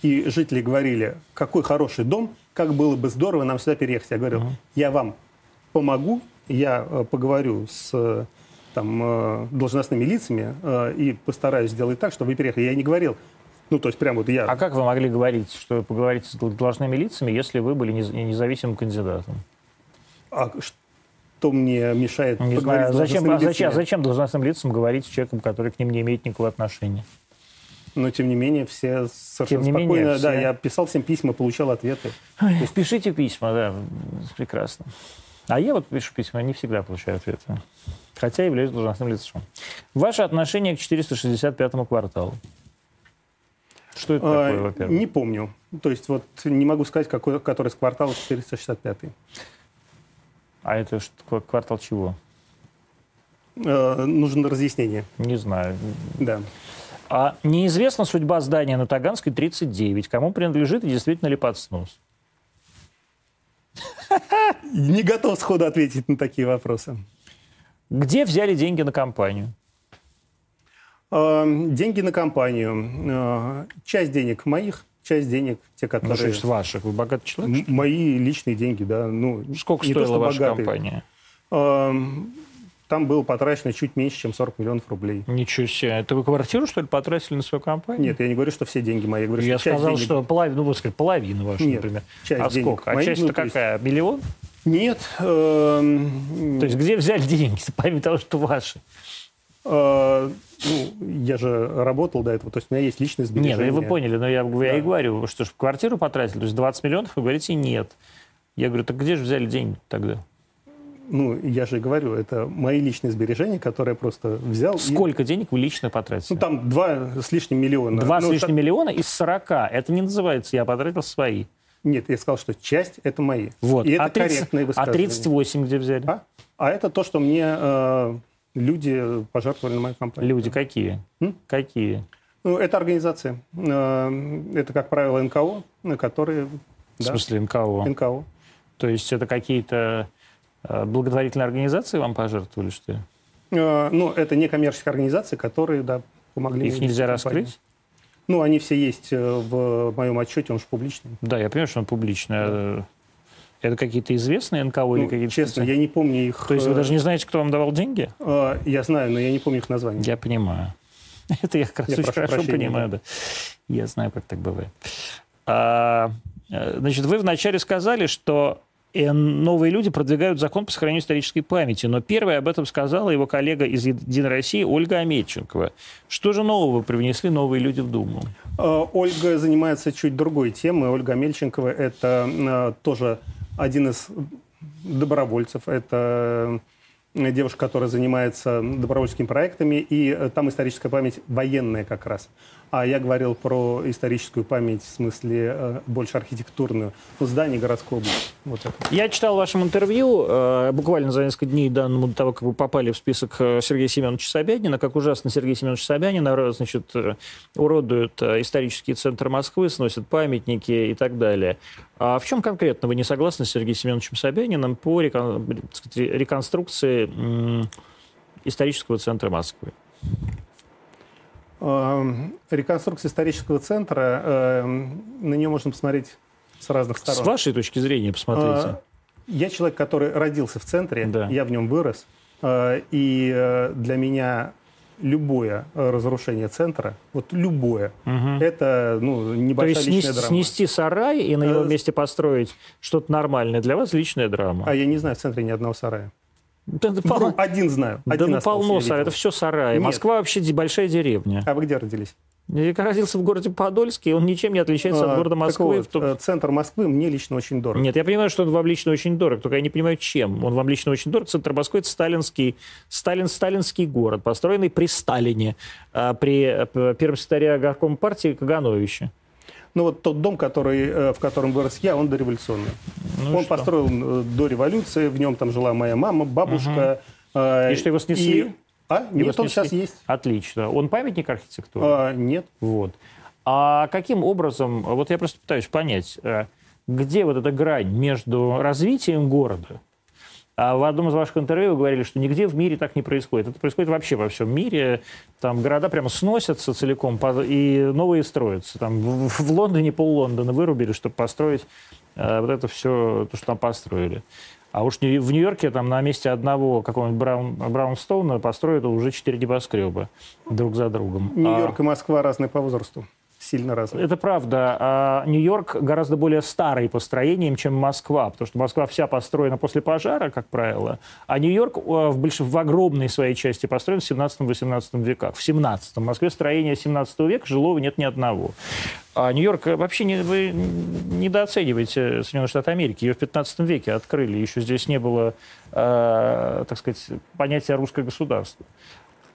и жители говорили, какой хороший дом, как было бы здорово нам сюда переехать. Я uh-huh. я вам помогу, я э, поговорю с там, э, должностными лицами э, и постараюсь сделать так, чтобы вы переехали. Я не говорил, ну, то есть прям вот я... А как вы могли говорить, что вы поговорите с должностными лицами, если вы были независимым кандидатом? А что мне мешает не поговорить знаю. с зачем, а зачем, зачем должностным лицам говорить с человеком, который к ним не имеет никакого отношения? Но, тем не менее, все совершенно тем не спокойно. Менее, все... Да, я писал всем письма, получал ответы. Ой, есть... Пишите письма, да, прекрасно. А я вот пишу письма, не всегда получаю ответы. Хотя являюсь должностным лицом. Ваше отношение к 465-му кварталу? Что это такое, А, во-первых? Не помню. То есть вот не могу сказать, какой, который из квартала 465. А это квартал чего? Э, нужно разъяснение. Не знаю. Да. А неизвестна судьба здания на Таганской 39. Кому принадлежит и действительно ли под снос? Не готов сходу ответить на такие вопросы. Где взяли деньги на компанию? Э, Деньги на компанию. Э, Часть денег моих, часть денег те, Ну, которые... что значит ваших? Вы богатый человек? М- Мои личные деньги, да. Ну, Сколько не то, стоила что ваша богатые. компания? Эм, Там было потрачено чуть меньше, чем 40 миллионов рублей. Ничего себе. Это вы квартиру, что ли, потратили на свою компанию? Нет, я не говорю, что все деньги мои. Я говорю, Я что сказал, денег- что половина, ну, вы сказали, половина ваша, Нет, например. часть а денег сколько? А часть-то ну, то есть- какая? Миллион? Нет. эм, То есть где взяли деньги, помимо того, что ваши? э, ну, я же работал до этого, то есть у меня есть личные Нет, сбережения. ну, вы поняли, но я, я и Да. говорю, что ж, в квартиру потратили, то есть 20 миллионов, вы говорите, нет. Я говорю, так где же взяли деньги тогда? Ну, я же и говорю, это мои личные сбережения, которые я просто взял. и- Сколько денег вы лично потратили? Ну, там два с лишним миллиона. Два с Ну, лишним та- миллиона из 40. Это не называется «я потратил свои». Нет, я сказал, что часть это мои. Вот. И это а, 30 корректные а высказывания. 38 где взяли? А? А это то, что мне э, люди пожертвовали на мою компанию. Люди какие? М? Какие? Ну, это организации. Э, Это, как правило, НКО, которые... В да, смысле НКО? НКО. То есть это какие-то э, благотворительные организации вам пожертвовали, что ли? Э, Ну, это некоммерческие организации, которые, да, помогли Их нельзя вести компанию. раскрыть? Ну, они все есть э, в моем отчете, он же публичный. Да, я понимаю, что он публичный. а Это какие-то известные НКО или Ну, какие-то... честно, я не помню их... То есть вы э, даже не знаете, кто вам давал деньги? э, Я знаю, но я не помню их название. Я понимаю. Это я как раз Я очень хорошо прощения, понимаю, да. Я знаю, как так бывает. А, значит, вы вначале сказали, что новые люди продвигают закон по сохранению исторической памяти, но первой об этом сказала его коллега из «Единой России» Ольга Амельченкова. Что же нового привнесли новые люди в Думу? Э, Ольга занимается чуть другой темой. Ольга Мельченкова – это э, тоже один из добровольцев. Это э, девушка, которая занимается добровольческими проектами, и э, там историческая память военная как раз. А я говорил про историческую память, в смысле э, больше архитектурную. Ну, здание городской области. Вот это. Я читал в вашем интервью э, буквально за несколько дней до, того, как вы попали в список э, Сергея Семеновича Собянина, как ужасно Сергей Семенович Собянин значит, уродует э, исторический центр Москвы, сносит памятники и так далее. А в чем конкретно вы не согласны с Сергеем Семеновичем Собяниным по рекон- сказать, реконструкции исторического центра Москвы? Э, Реконструкция исторического центра, э, на нее можно посмотреть с разных С сторон. вашей точки зрения, посмотрите. А, Я человек, который родился в центре, Да. я в нем вырос, э, и э, для меня любое э, разрушение центра, вот любое, Мгм. это ну, То небольшая есть личная снести, драма. снести сарай и на его Э, месте построить что-то нормальное для вас личная драма. А я не знаю в центре ни одного сарая. Да, да Ну, полно, один знаю. да Один ну, остался, полно сарай, это все сараи. Нет. Москва вообще большая деревня. А вы где родились? Я родился в городе Подольске, он ничем не отличается от А, города так Москвы. вот, том- э, Центр Москвы мне лично очень дорог. Нет, я понимаю, что он вам лично очень дорог, только я не понимаю, чем. Он вам лично очень дорог. Центр Москвы – это сталинский, Сталин, сталинский город, построенный при Сталине, а, при э, первом секретаре горкома партии Кагановиче. Ну вот тот дом, который, э, в котором вырос я, он дореволюционный. Ну он что? построен э, до революции, в нем там жила моя мама, бабушка. э, И что, его снесли? и- А? Его Нет, он снесли? сейчас есть. Отлично. Он памятник архитектуры? А, нет. Вот. А каким образом, вот я просто пытаюсь понять, где вот эта грань между развитием города? А в одном из ваших интервью вы говорили, что нигде в мире так не происходит. Это происходит вообще во всем мире. Там города прямо сносятся целиком, и новые строятся. Там в, Лондоне пол Лондона вырубили, чтобы построить э, вот это все, то, что там построили. А уж в Нью-Йорке там на месте одного какого-нибудь Браун, Браунстоуна построят уже четыре небоскреба друг за другом. А- Нью-Йорк и Москва разные по возрасту. Сильно разные. это правда. А Нью-Йорк гораздо более старый по строениям, чем Москва, потому что Москва вся построена после пожара, как правило, а Нью-Йорк э, в, больш... в огромной своей части построен в 17-18 веках. В 17 В Москве строения 17 века жилого нет ни одного. А Нью-Йорк э, вообще не, вы недооцениваете Соединенные Штаты Америки. Ее в 15 веке открыли. Еще здесь не было, э, так сказать, понятия русское государство.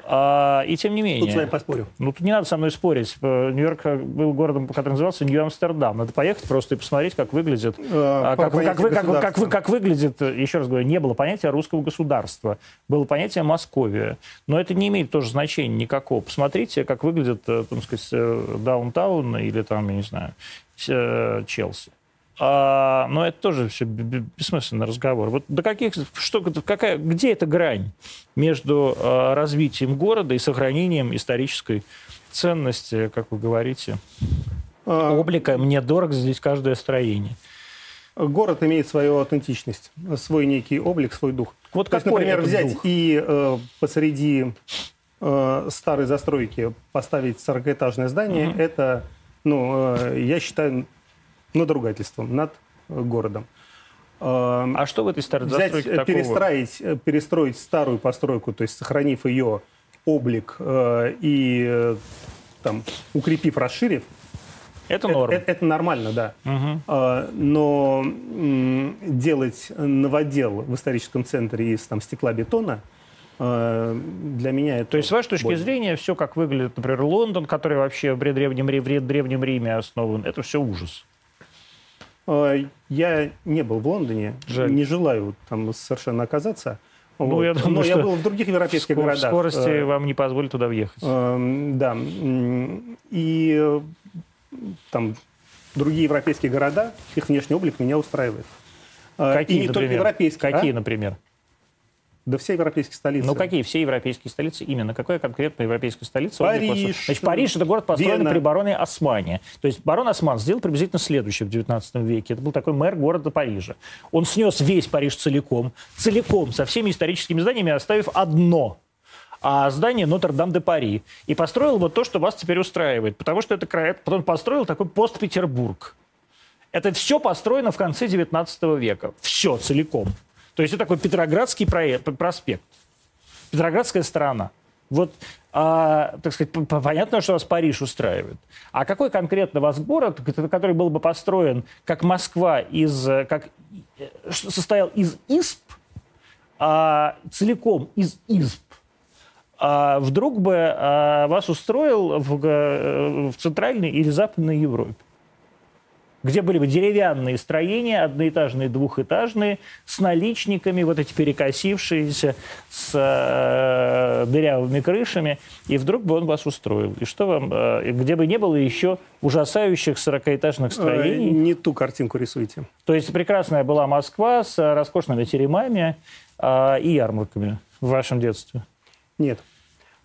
А, и тем не менее... Тут с вами поспорю. Ну, тут не надо со мной спорить. Э, Нью-Йорк был городом, который назывался Нью-Амстердам. Надо поехать просто и посмотреть, как выглядит... Э, как, как, вы, как, как, вы, как выглядит... Еще раз говорю, не было понятия русского государства. Было понятие Московия. Но это не имеет тоже значения никакого. Посмотрите, как выглядит, э, там сказать, э, даунтаун или там, я не знаю, э, Челси. А, но это тоже все бессмысленный разговор. Вот до каких, что, какая, где эта грань между э, развитием города и сохранением исторической ценности, как вы говорите, А, облика? Мне дорого здесь каждое строение. Город имеет свою аутентичность, свой некий облик, свой дух. Вот То есть, например, взять дух? и э, посреди э, старой застройки поставить 40-этажное здание, это, ну, э, я считаю, надругательством над э, городом. Э, А что в этой старой взять, э, такого? перестроить, э, перестроить старую постройку, то есть сохранив ее облик э, и там, укрепив, расширив, Это норм. это- это нормально, да. Мгм. А, Но м, делать новодел в историческом центре из там, стекла-бетона а, для меня это... То есть, с вашей точки больно. зрения, все, как выглядит, например, Лондон, который вообще в древнем, в древнем Риме основан, это все ужас. А, Я не был в Лондоне, Жаль. не желаю там совершенно оказаться. Ну, Вот. я думаю, Но я был в других европейских Скор- городах. Скорости Э, вам не позволит туда въехать. э, Да. И э, там другие европейские города, их внешний облик меня устраивает. Какие, и не только например? европейские. Какие, а? например? Да все европейские столицы. Ну, какие все европейские столицы? Именно какая конкретная европейская столица? Париж, Значит, Париж — это город, построенный Вена. при бароне Османе. То есть барон Осман сделал приблизительно следующее в 19 веке. Это был такой мэр города Парижа. Он снес весь Париж целиком, целиком, со всеми историческими зданиями, оставив одно а здание Нотр-Дам-де-Пари. И построил вот то, что вас теперь устраивает. Потому что это край... Потом построил такой пост-Петербург. Это все построено в конце 19 века. Все целиком. То есть это такой Петроградский проспект. Петроградская сторона. Вот, а, так сказать, понятно, что вас Париж устраивает. А какой конкретно вас город, который был бы построен как Москва из, э, как э, состоял из исп, а, целиком из исп, а вдруг бы а, вас устроил в, г- в Центральной или Западной Европе? Где были бы деревянные строения, одноэтажные, двухэтажные, с наличниками, вот эти перекосившиеся, с э, дырявыми крышами, и вдруг бы он вас устроил. И что вам, э, где бы не было еще ужасающих 40-этажных Э, строений, Не ту картинку рисуете. то есть прекрасная была Москва с э, роскошными теремами э, и ярмарками в вашем детстве. Нет.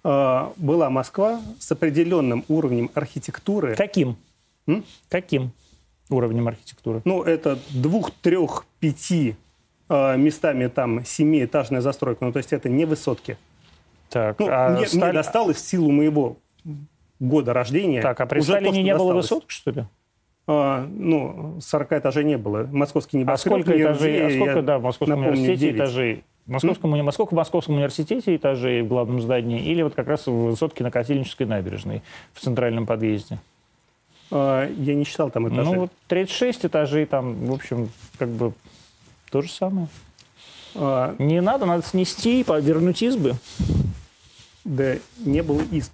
А, Была Москва с определенным уровнем архитектуры. Каким? М? Каким уровнем архитектуры? Ну, это двух, трех, пяти а, местами там семиэтажная застройка. Ну, то есть это не высотки. Так, Ну, а мне, мне Сталин- досталось в силу моего года рождения. Так, а при уже то, Сталине что не было досталось. высоток, что ли? А, ну, 40 этажей не было. Московский А небоскреб. сколько не этажей, а сколько, да, в Московском напомню, университете 9. этажей? В Московском, уни- Московском, Московском университете этажей в главном здании или вот как раз в высотке на Котельнической набережной в центральном подъезде? А, я не считал там этажей. Ну, вот 36 этажей там, в общем, как бы то же самое. А, Не надо, надо снести, по- вернуть избы. да не было исп.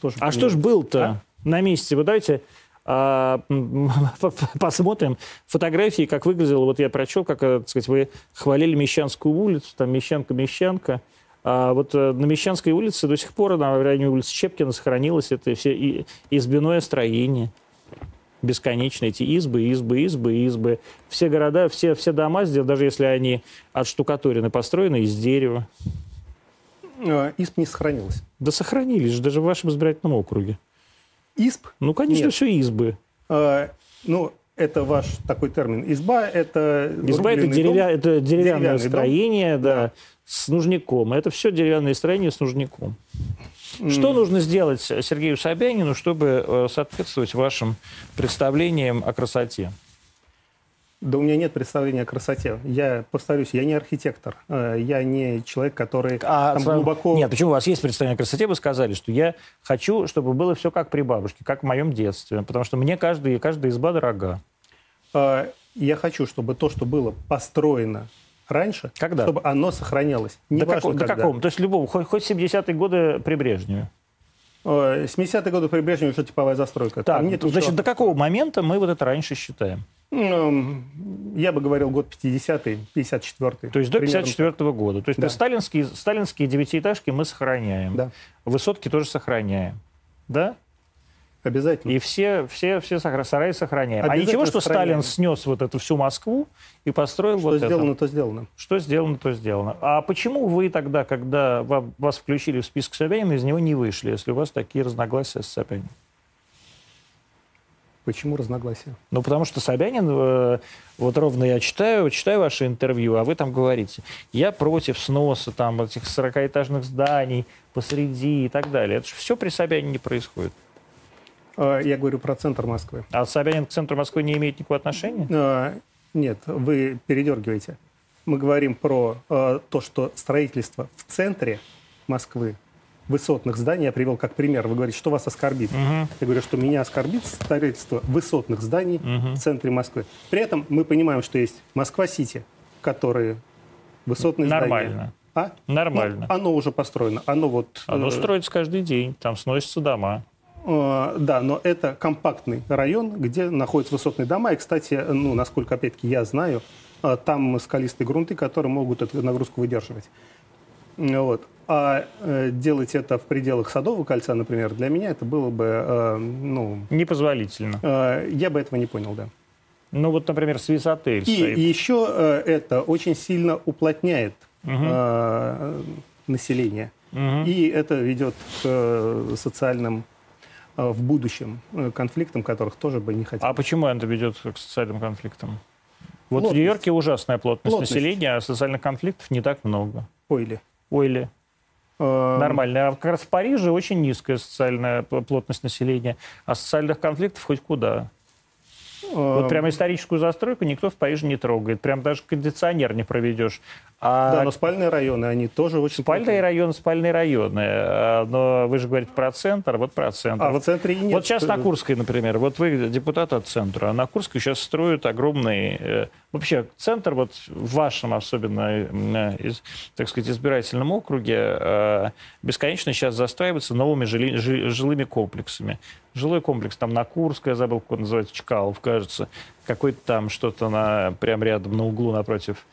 Тоже А что ж было-то А? на месте? Вы давайте а, посмотрим фотографии, как выглядело. Вот я прочел, как, э, так сказать, вы хвалили Мещанскую улицу, там Мещанка, Мещанка. А вот э, на Мещанской улице до сих пор, на районе улицы Чепкина, сохранилось это все и- избиное строение. Бесконечно эти избы, избы, избы, избы. Все города, все, все дома, здесь, даже если они отштукатурены, построены из дерева. А, исп не сохранилось. Да сохранились же даже в вашем избирательном округе. Исп Ну, конечно, Нет. все избы. А, ну, это ваш такой термин. Изба – это Изба это, деревя... дом. это деревянное Деревянный дом. строение, да, с нужником. Это все деревянное строение с нужником. Что нужно сделать Сергею Собянину, чтобы э, соответствовать вашим представлениям о красоте? Да у меня нет представления о красоте. Я повторюсь, я не архитектор. А, Я не человек, который там с вами- глубоко... Нет, почему у вас есть представление о красоте? Вы сказали, что я хочу, чтобы было все как при бабушке, как в моем детстве. Потому что мне каждый, каждая изба дорога. А, Я хочу, чтобы то, что было построено раньше, Когда? чтобы оно сохранялось. Не до, важно, какого, до какого? То есть любого, хоть, хоть 70-е годы при Брежневе. Э, 70-е годы при Брежневе уже типовая застройка. Так, Там нет значит, ничего- до какого момента мы вот это раньше считаем? М, Я бы говорил год 50-й, 54-й. То есть до Примерно 54 года. То есть Да. сталинские, сталинские девятиэтажки мы сохраняем. Да. Высотки тоже сохраняем. Да? Обязательно. И все, все, все сараи сохраняем. А ничего, что сохраняем. Сталин снес вот эту всю Москву и построил Что вот сделано, это? то сделано. Что сделано, то сделано. А почему вы тогда, когда ва- вас включили в список Собянина, из него не вышли, если у вас такие разногласия с Собяниным? Почему разногласия? Ну, потому что Собянин, э, вот ровно я читаю, читаю ваше интервью, а вы там говорите, я против сноса там этих 40-этажных зданий посреди и так далее. Это же все при Собянине происходит. Э, Я говорю про центр Москвы. А Собянин к центру Москвы не имеет никакого отношения? Э, Нет, вы передергиваете. Мы говорим про э, то, что строительство в центре Москвы высотных зданий, я привел как пример. Вы говорите, что вас оскорбит. Мгм. Я говорю, что меня оскорбит строительство высотных зданий Мгм. в центре Москвы. При этом мы понимаем, что есть Москва-Сити, которые высотные здания. Нормально. А? Нормально. Ну, оно уже построено. Оно вот... Оно э, строится каждый день, там сносятся дома. Э, Да, но это компактный район, где находятся высотные дома. И, кстати, ну, насколько, опять-таки, я знаю, э, там скалистые грунты, которые могут эту нагрузку выдерживать. Вот. А э, делать это в пределах Садового кольца, например, для меня это было бы, э, ну, Непозволительно. э, я бы этого не понял, да. Ну вот, например, Свисотель И стоит. еще э, это очень сильно уплотняет э, население. Мгм. И это ведет к э, социальным в будущем э, конфликтам, которых тоже бы не хотел. А почему это ведет к социальным конфликтам? Вот в Плотность. Нью-Йорке ужасная плотность, Плотность. населения, а социальных конфликтов не так много. Ой, ли. Ой ли. Э, Нормально. А как раз в Париже очень низкая социальная плотность населения, а социальных конфликтов хоть куда. э, Вот прямо историческую застройку никто в Париже не трогает. Прям даже кондиционер не проведешь. А Да, но спальные районы, они тоже очень... спальные районы, спальные районы. А, Но вы же говорите про центр, вот про центр. А в центре и нет. вот сейчас на Курской, например, вот вы депутат от центра, а на Курской сейчас строят огромный... э, вообще, центр вот в вашем особенно, э, из- так сказать, избирательном округе э, бесконечно сейчас застраивается новыми жили- жи- жилыми комплексами. Жилой комплекс там на Курской, я забыл, как он называется, Чкалов, кажется. Какой-то там что-то на, прям рядом на углу напротив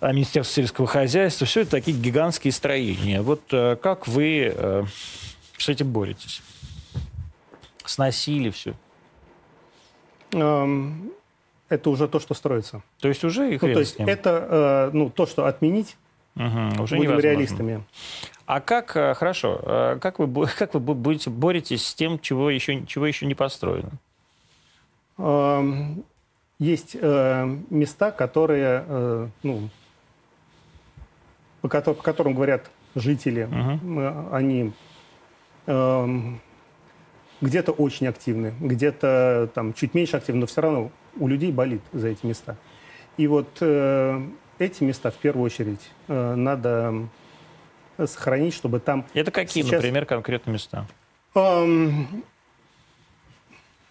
Министерство сельского хозяйства. Все это такие гигантские строения. Вот э, как вы э, с этим боретесь? Сносили все. Эм, Это уже то, что строится. То есть уже и Ну, то есть это э, ну, то, что отменить, Мгм, уже будем невозможно. реалистами. А как, хорошо, как вы, как вы бу- будете боретесь с тем, чего еще, чего еще не построено? Эм, Есть места, которые, ну, по, кото- по которым говорят жители, э, они эм, где-то очень активны, где-то там чуть меньше активны, но все равно у людей болит за эти места. И вот э, эти места в первую очередь э, надо сохранить, чтобы там Это какие, Сейчас- например, конкретные места? Эм,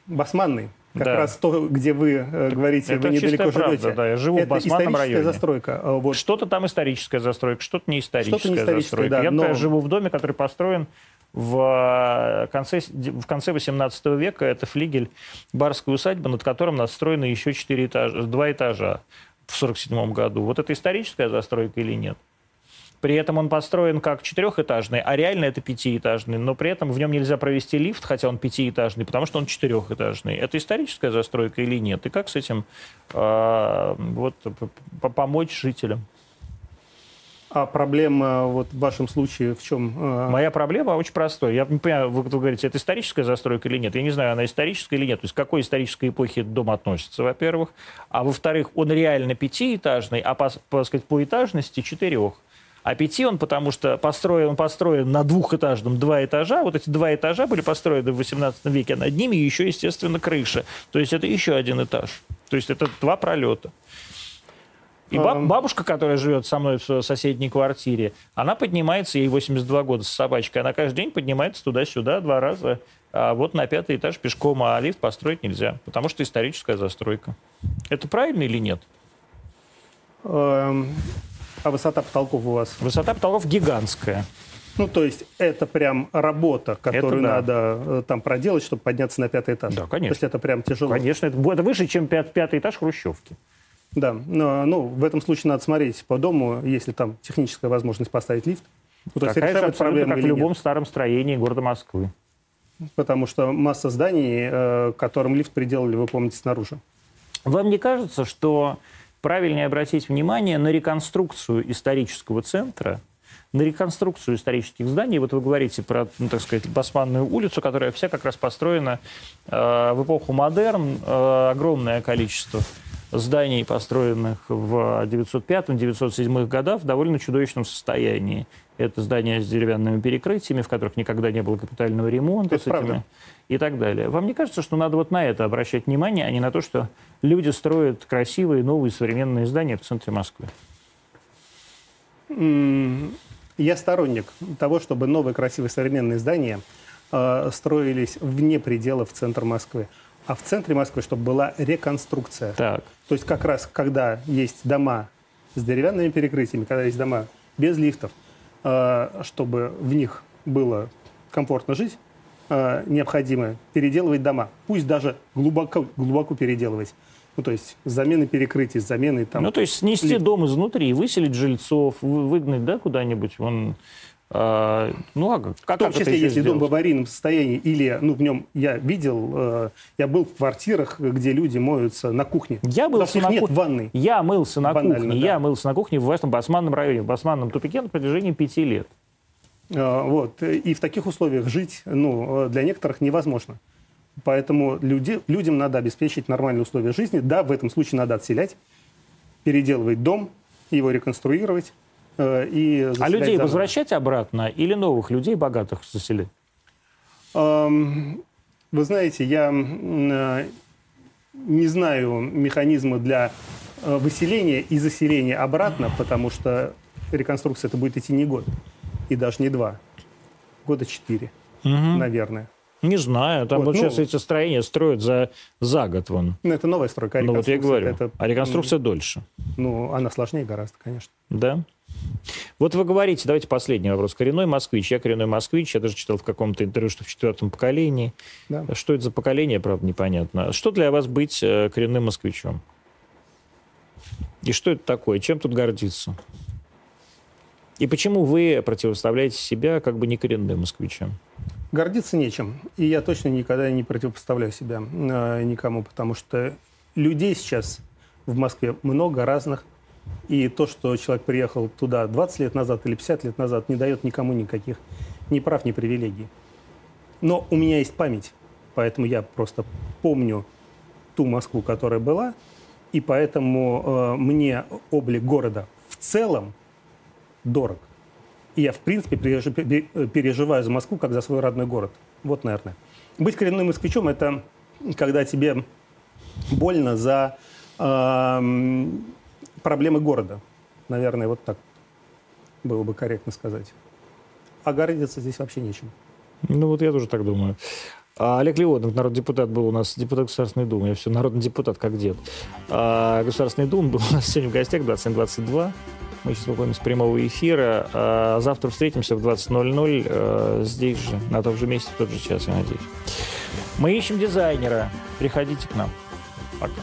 Басманный. Как Да. раз то, где вы э, говорите, это вы недалеко правда, живете. да, я живу в это Басманном историческая районе. застройка. А Вот. Что-то там историческая застройка, что-то не историческая, Что-то не историческая, застройка. да, Я, но- живу в доме, который построен в э, конце, в конце 18 века. Это флигель барской усадьбы, над которым настроены еще 4 этажа, два этажа в 47 году. Вот это историческая застройка или нет? При этом он построен как четырехэтажный, а реально это пятиэтажный. Но при этом в нем нельзя провести лифт, хотя он пятиэтажный, потому что он четырехэтажный. Это историческая застройка или нет? И как с этим э, вот, помочь жителям? А проблема вот в вашем случае в чем? э, Моя проблема очень простая. Я не понимаю, вы, вы говорите, это историческая застройка или нет. Я не знаю, она историческая или нет. То есть к какой исторической эпохе этот дом относится, во-первых. А во-вторых, он реально пятиэтажный, а по, по, сказать, по этажности четырех. А пяти он, потому что построен, он построен на двухэтажном два этажа. Вот эти два этажа были построены в 18 веке, а над ними еще, естественно, крыша. То есть это еще один этаж. То есть это два пролета. И баб- Ам. бабушка, которая живет со мной в соседней квартире, она поднимается, ей 82 года с собачкой, она каждый день поднимается туда-сюда два раза. А вот на пятый этаж пешком, а лифт построить нельзя, потому что историческая застройка. Это правильно или нет? А высота потолков у вас? Высота потолков гигантская. Ну, то есть это прям работа, которую да. надо э, там проделать, чтобы подняться на пятый этаж. Да, конечно. То есть это прям тяжело. Конечно, это, это выше, чем пят- пятый этаж хрущевки. Да, но ну, в этом случае надо смотреть по дому, если там техническая возможность поставить лифт. Ну, то есть Такая же решают абсолютно, как в или нет. любом старом строении города Москвы. Потому что масса зданий, э, которым лифт приделали, вы помните, снаружи. Вам не кажется, что правильнее обратить внимание на реконструкцию исторического центра, на реконструкцию исторических зданий? Вот вы говорите про, ну, так сказать, Басманную улицу, которая вся как раз построена э, в эпоху модерн, э, огромное количество зданий, построенных в 905-907 годах, в довольно чудовищном состоянии. Это здания с деревянными перекрытиями, в которых никогда не было капитального ремонта. Это с этими- и так далее. Вам не кажется, что надо вот на это обращать внимание, а не на то, что люди строят красивые, новые, современные здания в центре Москвы? Я сторонник того, чтобы новые красивые современные здания э, строились вне пределов центра Москвы. А в центре Москвы, чтобы была реконструкция. Так. То есть как раз, когда есть дома с деревянными перекрытиями, когда есть дома без лифтов, э, чтобы в них было комфортно жить, э, необходимо переделывать дома. Пусть даже глубоко, глубоко переделывать. Ну, то есть с заменой перекрытий, с заменой там... Ну, то есть снести дом изнутри, выселить жильцов, вы- выгнать, да, куда-нибудь, вон... а, ну, а как, В как том это числе, если дом в аварийном состоянии, или ну, в нем я видел, э, я был в квартирах, где люди моются на кухне. Я них на нет кухне. ванной. Я мылся на Банально, кухне, да. я мылся на кухне в этом Басманном районе, в Басманном тупике на протяжении пяти лет. Э, Вот. И в таких условиях жить ну, э, для некоторых невозможно. Поэтому люди, людям надо обеспечить нормальные условия жизни. Да, в этом случае надо отселять, переделывать дом, его реконструировать. Э, И А людей заново. возвращать обратно или новых людей, богатых, заселять? Эм, Вы знаете, я э, не знаю механизма для э, выселения и заселения обратно, потому что реконструкция это будет идти не год и даже не два, года четыре, наверное. Не знаю, там Вот, вот, ну- сейчас эти строения строят за, за год вон. Ну, это новая стройка. а Ну вот я говорю. это, а реконструкция дольше. ну, она сложнее гораздо, конечно. Да? Вот вы говорите, давайте последний вопрос. Коренной москвич. Я коренной москвич. Я даже читал в каком-то интервью, что в четвертом поколении. Да. Что это за поколение, правда, непонятно. Что для вас быть э, коренным москвичом? И что это такое? Чем тут гордиться? И почему вы противоставляете себя как бы не коренным москвичам? Гордиться нечем. И я точно никогда не противопоставляю себя э, никому, потому что людей сейчас в Москве много разных. И то, что человек приехал туда 20 лет назад или 50 лет назад, не дает никому никаких ни прав, ни привилегий. Но у меня есть память, поэтому я просто помню ту Москву, которая была, и поэтому э, мне облик города в целом дорог. И я, в принципе, переж- пе- пе- переживаю за Москву как за свой родной город. Вот, наверное. Быть коренным москвичом – это когда тебе больно за эм, проблемы города. Наверное, вот так было бы корректно сказать. А гордиться здесь вообще нечем. Ну вот я тоже так думаю. А Олег Леонов, народный депутат, был у нас, депутат Государственной Думы. Я все, народный депутат, как дед. А Государственной Думы был у нас сегодня в гостях 27.22. Мы сейчас выходим с прямого эфира. А завтра встретимся в 20.00 э, здесь же, на том же месте, в тот же час, я надеюсь. Мы ищем дизайнера. Приходите к нам. Пока.